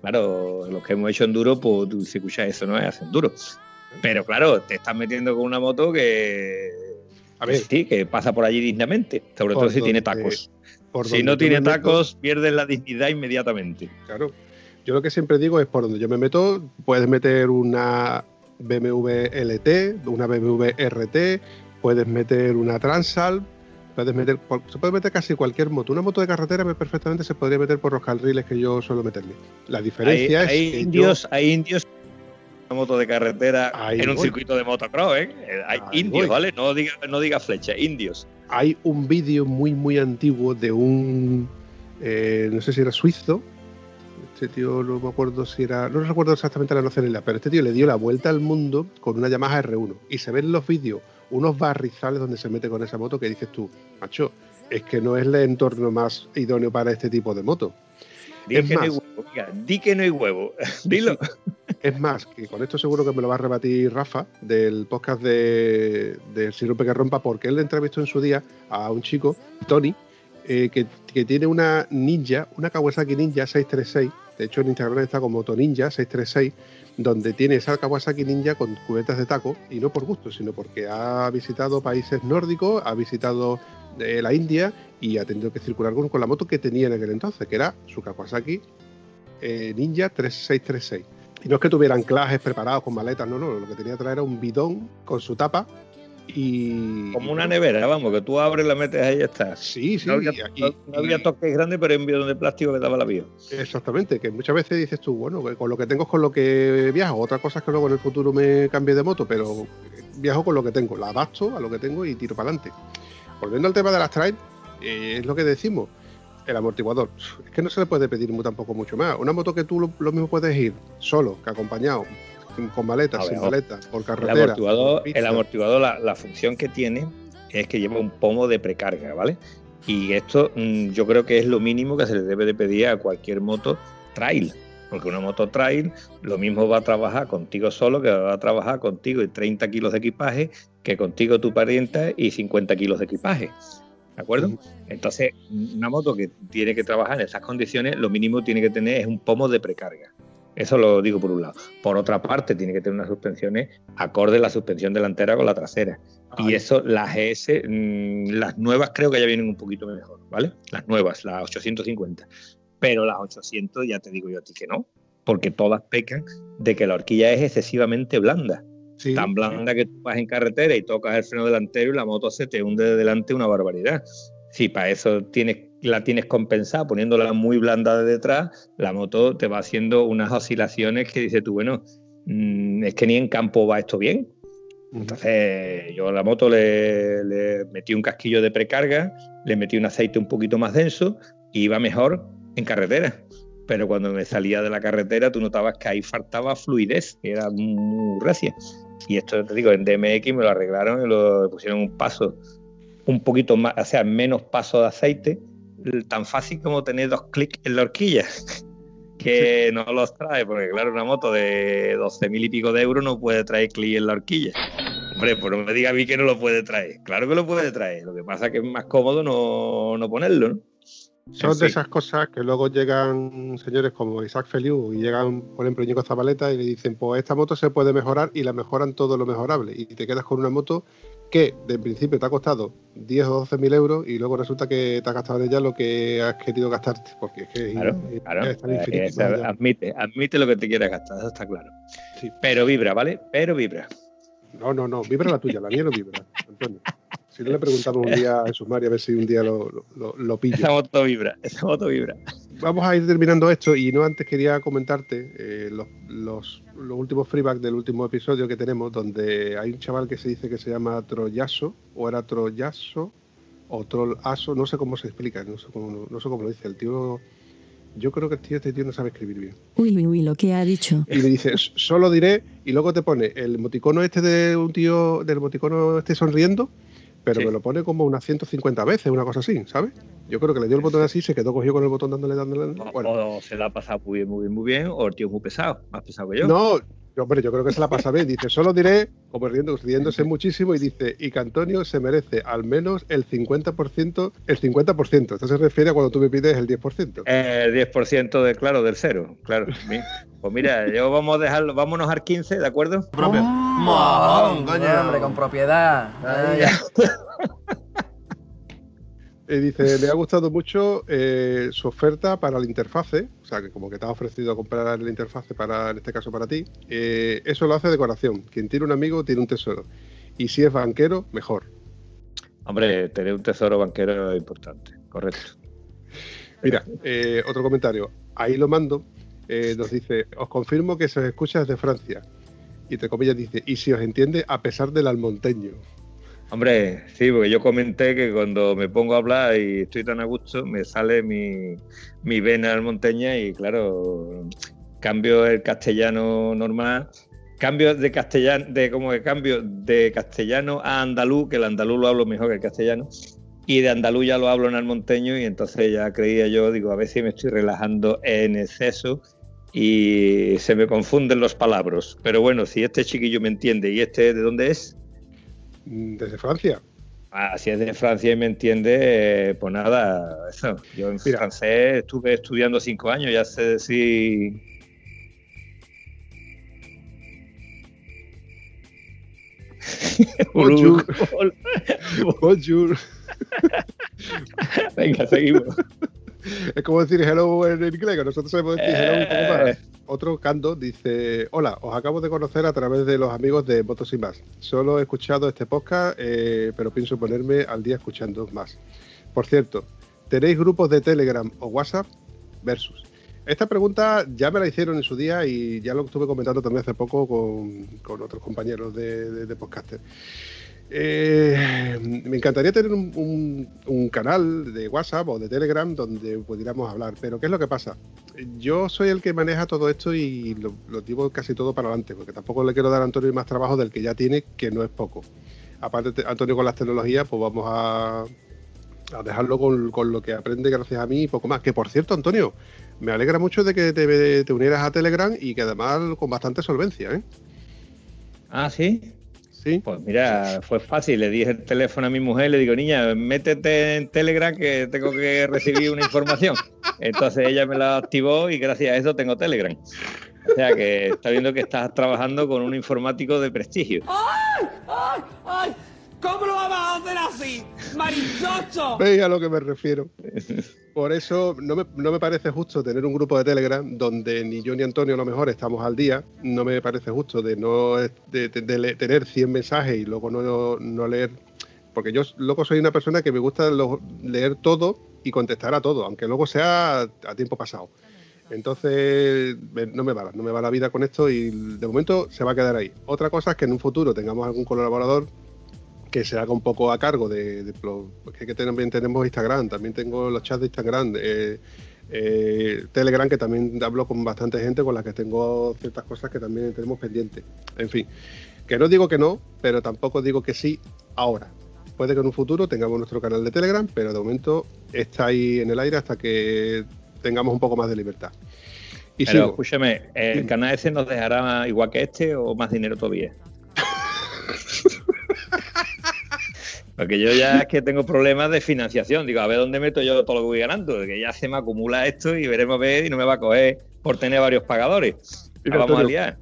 C: claro, los que hemos hecho enduro, pues tú si escuchas eso, no es hacer enduro. Pero claro, te estás metiendo con una moto que. A ver, sí, que pasa por allí dignamente, sobre todo si tiene tacos. si no tiene tacos, pierdes la dignidad inmediatamente.
B: Claro. Yo lo que siempre digo es por donde yo me meto, puedes meter una BMW LT, una BMW RT, puedes meter una Transal, puedes meter, se puede meter casi cualquier moto. Una moto de carretera perfectamente se podría meter por los carriles que yo suelo meterme. La diferencia es
C: hay
B: que
C: indios, hay indios una moto de carretera en un circuito de motocross, ¿eh? Hay indios, ¿vale? No diga, no diga flecha, indios.
B: Hay un vídeo muy, muy antiguo de un, eh, no sé si era suizo, este tío no me acuerdo si era, no recuerdo exactamente la nacionalidad, pero este tío le dio la vuelta al mundo con una Yamaha R1 y se ven los vídeos unos barrizales donde se mete con esa moto que dices tú, macho, es que no es el entorno más idóneo para este tipo de moto.
C: Di que no hay huevo, di que no hay huevo, dilo.
B: Es más, que con esto seguro que me lo va a rebatir Rafa del podcast de, de Sirupe que Rompa, porque él entrevistó en su día a un chico, Tony, eh, que, tiene una Ninja, una Kawasaki Ninja 636. De hecho, en Instagram está como Ninja 636, donde tiene esa Kawasaki Ninja con cubetas de taco, y no por gusto, sino porque ha visitado países nórdicos, ha visitado eh, la India y ha tenido que circular con, con, la moto que tenía en aquel entonces, que era su Kawasaki eh, Ninja 3636. Y no es que tuviera anclajes preparados con maletas, no, no, lo que tenía que traer era un bidón con su tapa y...
C: Como una nevera, vamos, que tú abres, la metes ahí y está.
B: Sí, sí.
C: No había, y, no, no había toques grandes, pero un bidón de plástico que daba la vía.
B: Exactamente, que muchas veces dices tú, bueno, con lo que tengo es con lo que viajo. Otra cosa es que luego en el futuro me cambie de moto, pero viajo con lo que tengo. La adapto a lo que tengo y tiro para adelante. Volviendo al tema de las trail, eh, es lo que decimos. El amortiguador. Es que no se le puede pedir tampoco mucho más. Una moto que tú lo, lo mismo puedes ir solo, que acompañado, con maletas, sin maletas, por carretera.
C: El amortiguador, el amortiguador la, la, función que tiene es que lleva un pomo de precarga, ¿vale? Y esto mmm, yo creo que es lo mínimo que se le debe de pedir a cualquier moto trail. Porque una moto trail lo mismo va a trabajar contigo solo que va a trabajar contigo y 30 kilos de equipaje que contigo tu pariente y 50 kilos de equipaje. ¿De acuerdo? Entonces, una moto que tiene que trabajar en esas condiciones, lo mínimo tiene que tener es un pomo de precarga. Eso lo digo por un lado. Por otra parte, tiene que tener unas suspensiones acorde la suspensión delantera con la trasera. Ay. Y eso, las GS, mmm, las nuevas creo que ya vienen un poquito mejor, ¿vale? Las nuevas, las 850. Pero las 800 ya te digo yo a ti que no, porque todas pecan de que la horquilla es excesivamente blanda. Sí. Tan blanda que tú vas en carretera y tocas el freno delantero y la moto se te hunde de delante una barbaridad. Si para eso tienes la tienes compensada poniéndola muy blanda de detrás, la moto te va haciendo unas oscilaciones que dices tú, bueno, mmm, es que ni en campo va esto bien. Entonces yo a la moto le, le, metí un casquillo de precarga, le metí un aceite un poquito más denso y iba mejor en carretera. Pero cuando me salía de la carretera tú notabas que ahí faltaba fluidez, que era muy recia. Y esto te digo, en DMX me lo arreglaron y lo pusieron un paso un poquito más, o sea, menos paso de aceite, tan fácil como tener dos clics en la horquilla, que no los trae, porque claro, una moto de 12 mil y pico de euros no puede traer clic en la horquilla. Hombre, pues no me diga a mí que no lo puede traer. Claro que lo puede traer, lo que pasa es que es más cómodo no, no ponerlo, ¿no?
B: Son sí. de esas cosas que luego llegan señores como Isaac Feliu y llegan, por ejemplo, Ñico Zabaleta y le dicen, pues esta moto se puede mejorar y la mejoran todo lo mejorable. Y te quedas con una moto que de principio te ha costado 10 o 12 mil euros y luego resulta que te has gastado en ella lo que has querido gastarte. Porque es que
C: claro, es, claro. Es infinito, es, admite, admite lo que te quieras gastar, eso está claro. Sí. Pero vibra, ¿vale? Pero vibra.
B: No, no, no, vibra la tuya, la mía no vibra, Antonio. Si no le preguntamos un día a Jesús María a ver si un día lo, lo, lo pillo.
C: Esa moto vibra, esa moto vibra.
B: Vamos a ir terminando esto y no antes quería comentarte eh, los, los, los, últimos freeback del último episodio que tenemos, donde hay un chaval que se dice que se llama Troyaso, o era Troyaso, o Trollaso, no sé cómo se explica, no sé cómo, no sé cómo lo dice. El tío, yo creo que el tío, este tío no sabe escribir bien.
A: Uy, uy, uy, lo que ha dicho.
B: Y le dice, solo diré, y luego te pone el emoticono este de un tío, del emoticono este sonriendo, pero sí. me lo pone como unas 150 veces, una cosa así, ¿sabes? Yo creo que le dio el botón así, se quedó cogido con el botón dándole, dándole.
C: dándole. Bueno. O, se la ha pasado muy bien, muy bien, muy bien, o el tío es muy pesado, más pesado que yo.
B: No, hombre, yo creo que se la pasa bien. Dice, solo diré, como riendo, riéndose muchísimo, y dice, y que Antonio se merece al menos el 50%, el 50%. Esto se refiere a cuando tú me pides el 10%.
C: Eh, el 10% de, claro, del cero, claro. Pues mira, yo vamos a dejarlo, vámonos al 15, ¿de acuerdo?
D: Propio. ¡Oh! Hombre, con propiedad. Ay,
B: y dice, le ha gustado mucho eh, su oferta para la interfase, o sea, que como que te ha ofrecido comprar la interfase para, en este caso para ti. Eh, eso lo hace decoración. Quien tiene un amigo tiene un tesoro. Y si es banquero, mejor.
C: Hombre, tener un tesoro banquero es importante, correcto.
B: Mira, eh, otro comentario. Ahí lo mando. Eh, nos dice, os confirmo que se os escucha desde Francia. Y entre comillas dice, y si os entiende a pesar del almonteño.
C: Hombre, sí, porque yo comenté que cuando me pongo a hablar y estoy tan a gusto, me sale mi, mi vena almonteña y claro, cambio el castellano normal, cambio de castellano, de como que cambio de castellano a andaluz, que el andaluz lo hablo mejor que el castellano, y de andaluz ya lo hablo en almonteño y entonces ya creía yo, digo, a si me estoy relajando en exceso y se me confunden los palabras. Pero bueno, si este chiquillo me entiende y este de dónde es,
B: Desde Francia.
C: Ah, si es de Francia y me entiende, eh, pues nada, eso. Yo en
B: Mira.
C: francés estuve estudiando cinco años, ya sé decir.
B: Bonjour. Bonjour.
C: Venga, seguimos.
B: Es como decir hello en inglés, que nosotros sabemos decir hello.
C: Eh,
B: Otro Cando dice: Hola, os acabo de conocer a través de los amigos de Motos y Más. Solo he escuchado este podcast, eh, pero pienso ponerme al día escuchando más. Por cierto, ¿tenéis grupos de Telegram o WhatsApp? Versus. Esta pregunta ya me la hicieron en su día y ya lo estuve comentando también hace poco con, con otros compañeros de, de, de podcaster. Eh, me encantaría tener un, canal de WhatsApp o de Telegram donde pudiéramos hablar, pero ¿qué es lo que pasa? Yo soy el que maneja todo esto y lo, lo llevo casi todo para adelante, porque tampoco le quiero dar a Antonio más trabajo del que ya tiene, que no es poco. Aparte, te- Antonio con las tecnologías, pues vamos a, dejarlo con, con lo que aprende gracias a mí y poco más. Que por cierto, Antonio, me alegra mucho de que te, te unieras a Telegram y que además con bastante solvencia, ¿eh?
C: Ah, sí.
B: Sí.
C: Pues mira, fue fácil. Le dije el teléfono a mi mujer, le digo, niña, métete en Telegram que tengo que recibir una información. Entonces ella me la activó y gracias a eso tengo Telegram. O sea que está viendo que estás trabajando con un informático de prestigio.
E: ¡Ay! ¡Ay! ¿Cómo lo vamos a hacer así? ¡Marichocho!
B: Veis a lo que me refiero. Por eso no me, no me parece justo tener un grupo de Telegram donde ni yo ni Antonio a lo mejor estamos al día. No me parece justo de no de, tener 100 mensajes y luego no, no leer. Porque yo, loco, soy una persona que me gusta leer todo y contestar a todo, aunque luego sea a tiempo pasado. Entonces, no me va, no me va la vida con esto y de momento se va a quedar ahí. Otra cosa es que en un futuro tengamos algún colaborador que se haga un poco a cargo de, de que también tenemos Instagram, también tengo los chats de Instagram, eh, eh, Telegram, que también hablo con bastante gente con la que tengo ciertas cosas que también tenemos pendientes. En fin, que no digo que no, pero tampoco digo que sí ahora. Puede que en un futuro tengamos nuestro canal de Telegram, pero de momento está ahí en el aire hasta que tengamos un poco más de libertad. Y
C: Pero
B: sigo.
C: escúchame, ¿el canal ese nos dejará igual que este o más dinero todavía? Porque yo ya es que tengo problemas de financiación. Digo, a ver dónde meto yo todo lo que voy ganando. Que ya se me acumula esto y veremos a ver y no me va a coger por tener varios pagadores.
B: Mira,
C: vamos a liar.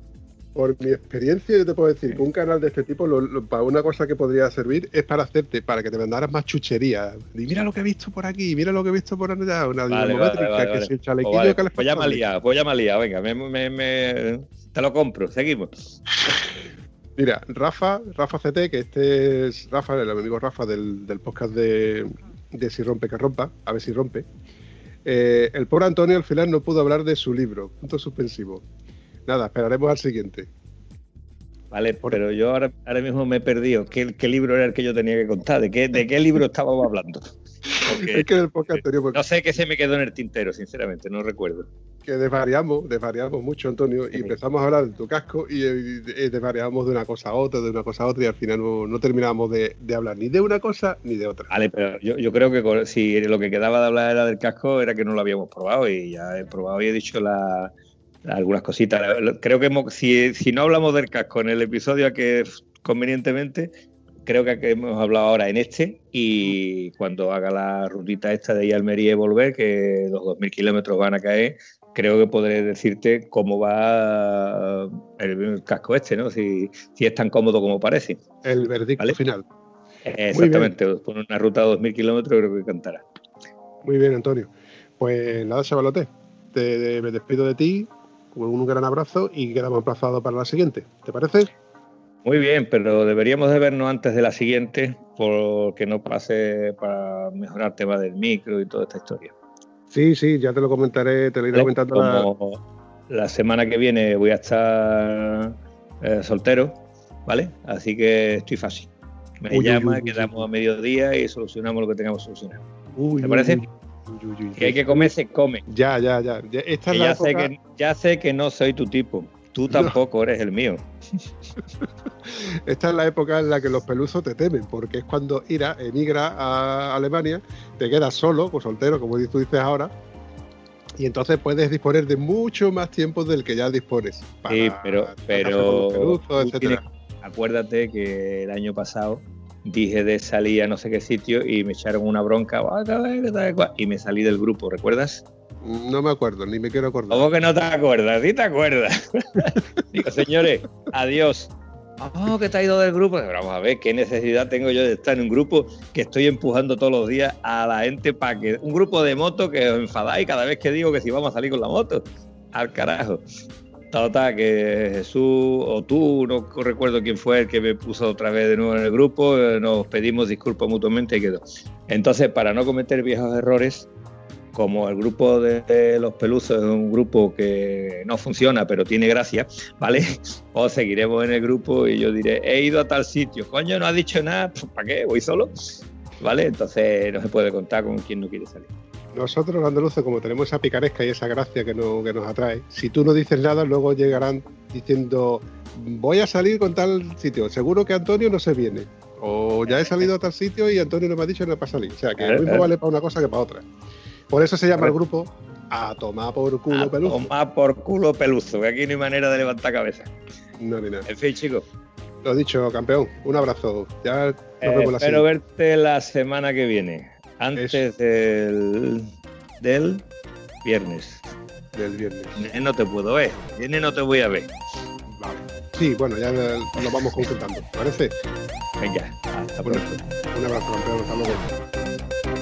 B: Por mi experiencia, yo te puedo decir que un canal de este tipo, lo- lo- para una cosa que podría servir es para hacerte, para que te mandaras más chucherías. Y mira lo que he visto por aquí, mira lo que he visto por allá, una
C: Vale, vale, vale,
B: que el
C: Pues
B: chalequillo
C: vale,
B: que les
C: pues ya me ha liado, pues ya me ha liado. Venga, me- me- me- te lo compro. Seguimos.
B: Mira, Rafa, Rafa CT, que este es Rafa, el amigo Rafa del, del podcast de, de Si rompe que rompa, a ver si rompe. Eh, el pobre Antonio al final no pudo hablar de su libro, punto suspensivo. Nada, esperaremos al siguiente.
C: Vale, pero yo ahora, ahora mismo me he perdido. ¿Qué, qué libro era el que yo tenía que contar? ¿De qué, de qué libro estábamos hablando? Porque
B: Es que en el podcast anterior, porque
C: no sé qué se me quedó en el tintero, sinceramente, no recuerdo.
B: que desvariamos, desvariamos mucho, Antonio, y empezamos a hablar de tu casco y, eh, eh, desvariamos de una cosa a otra, de una cosa a otra, y al final no, no terminábamos de, de hablar ni de una cosa ni de otra.
C: Vale, pero yo, yo creo que con- si lo que quedaba de hablar era del casco, era que no lo habíamos probado y ya he probado y he dicho la- algunas cositas. Creo que hemos- si, si no hablamos del casco en el episodio que convenientemente, creo que hemos hablado ahora en este y cuando haga la rutita esta de ir Almería y volver, que los 2.000 kilómetros van a caer, creo que podré decirte cómo va el, casco este, ¿no? Si, si es tan cómodo como parece.
B: El veredicto
C: Vale.
B: final.
C: Exactamente, por una ruta de 2.000 kilómetros creo que cantará.
B: Muy bien, Antonio. Pues nada, chavalote, te, te- me despido de ti con un gran abrazo y quedamos emplazados para la siguiente. ¿Te parece?
C: Muy bien, pero deberíamos de vernos antes de la siguiente porque no pase para mejorar el tema del micro y toda esta historia.
B: Sí, sí, ya te lo comentaré, te lo iré comentando. la-
C: Como la semana que viene voy a estar eh, soltero, ¿vale? Así que estoy fácil. Me
B: Uy,
C: llama,
B: uy, uy,
C: quedamos a mediodía y solucionamos lo que tengamos que solucionar. ¿Te parece? Que hay que comer, se come.
B: Ya, ya, ya. Ya- Esta es la
C: ya, sé
B: época-
C: que, ya sé que no soy tu tipo. Tú tampoco eres el mío.
B: Esta es la época en la que los pelusos te temen, porque es cuando Ira emigra a Alemania, te quedas solo, pues soltero, como tú dices ahora, y entonces puedes disponer de mucho más tiempo del que ya dispones. para
C: Sí, pero, pero
B: pelusos,
C: tienes- acuérdate que el año pasado dije de salir a no sé qué sitio y me echaron una bronca "Ah, tal, que tal, cual", y me salí del grupo, ¿recuerdas?
B: No me acuerdo, ni me quiero acordar.
C: ¿Cómo que no te acuerdas? ¿Sí te acuerdas? Digo, señores, adiós. Oh, que te ha ido del grupo. Pero vamos a ver, ¿qué necesidad tengo yo de estar en un grupo que estoy empujando todos los días a la gente para que. Un grupo de moto que os enfadáis cada vez que digo que si vamos a salir con la moto. Al carajo. Total, que Jesús o tú, no recuerdo quién fue el que me puso otra vez de nuevo en el grupo, eh, nos pedimos disculpas mutuamente y quedó. Entonces, para no cometer viejos errores, como el grupo de, de los pelusos es un grupo que no funciona, pero tiene gracia, ¿vale? Os seguiremos en el grupo y yo diré, he ido a tal sitio, coño, no ha dicho nada, ¿para qué? Voy solo, ¿vale? Entonces no se puede contar con quien no quiere salir.
B: Nosotros los andaluces, como tenemos esa picaresca y esa gracia que, no- que nos atrae, si tú no dices nada, luego llegarán diciendo, voy a salir con tal sitio, seguro que Antonio no se viene. O ya he salido a tal sitio y Antonio no me ha dicho nada para salir. O sea, que lo mismo vale para una cosa que para otra. Por eso se llama el grupo A tomar por culo
C: A
B: peludo.
C: tomar por culo peluzo, que aquí no hay manera de levantar cabeza.
B: No, ni nada.
C: En fin, chicos,
B: Lo dicho, campeón. Un abrazo. Ya nos
C: eh,
B: vemos la
C: espero
B: siguiente.
C: verte la semana que viene, antes del, del viernes.
B: del
C: viernes. No te puedo ver, viernes no te voy a ver.
B: Vale. Sí, bueno, ya lo vamos concretando. ¿Parece?
C: Venga, hasta
B: Bueno,
C: pronto.
B: un abrazo, campeón. Hasta luego.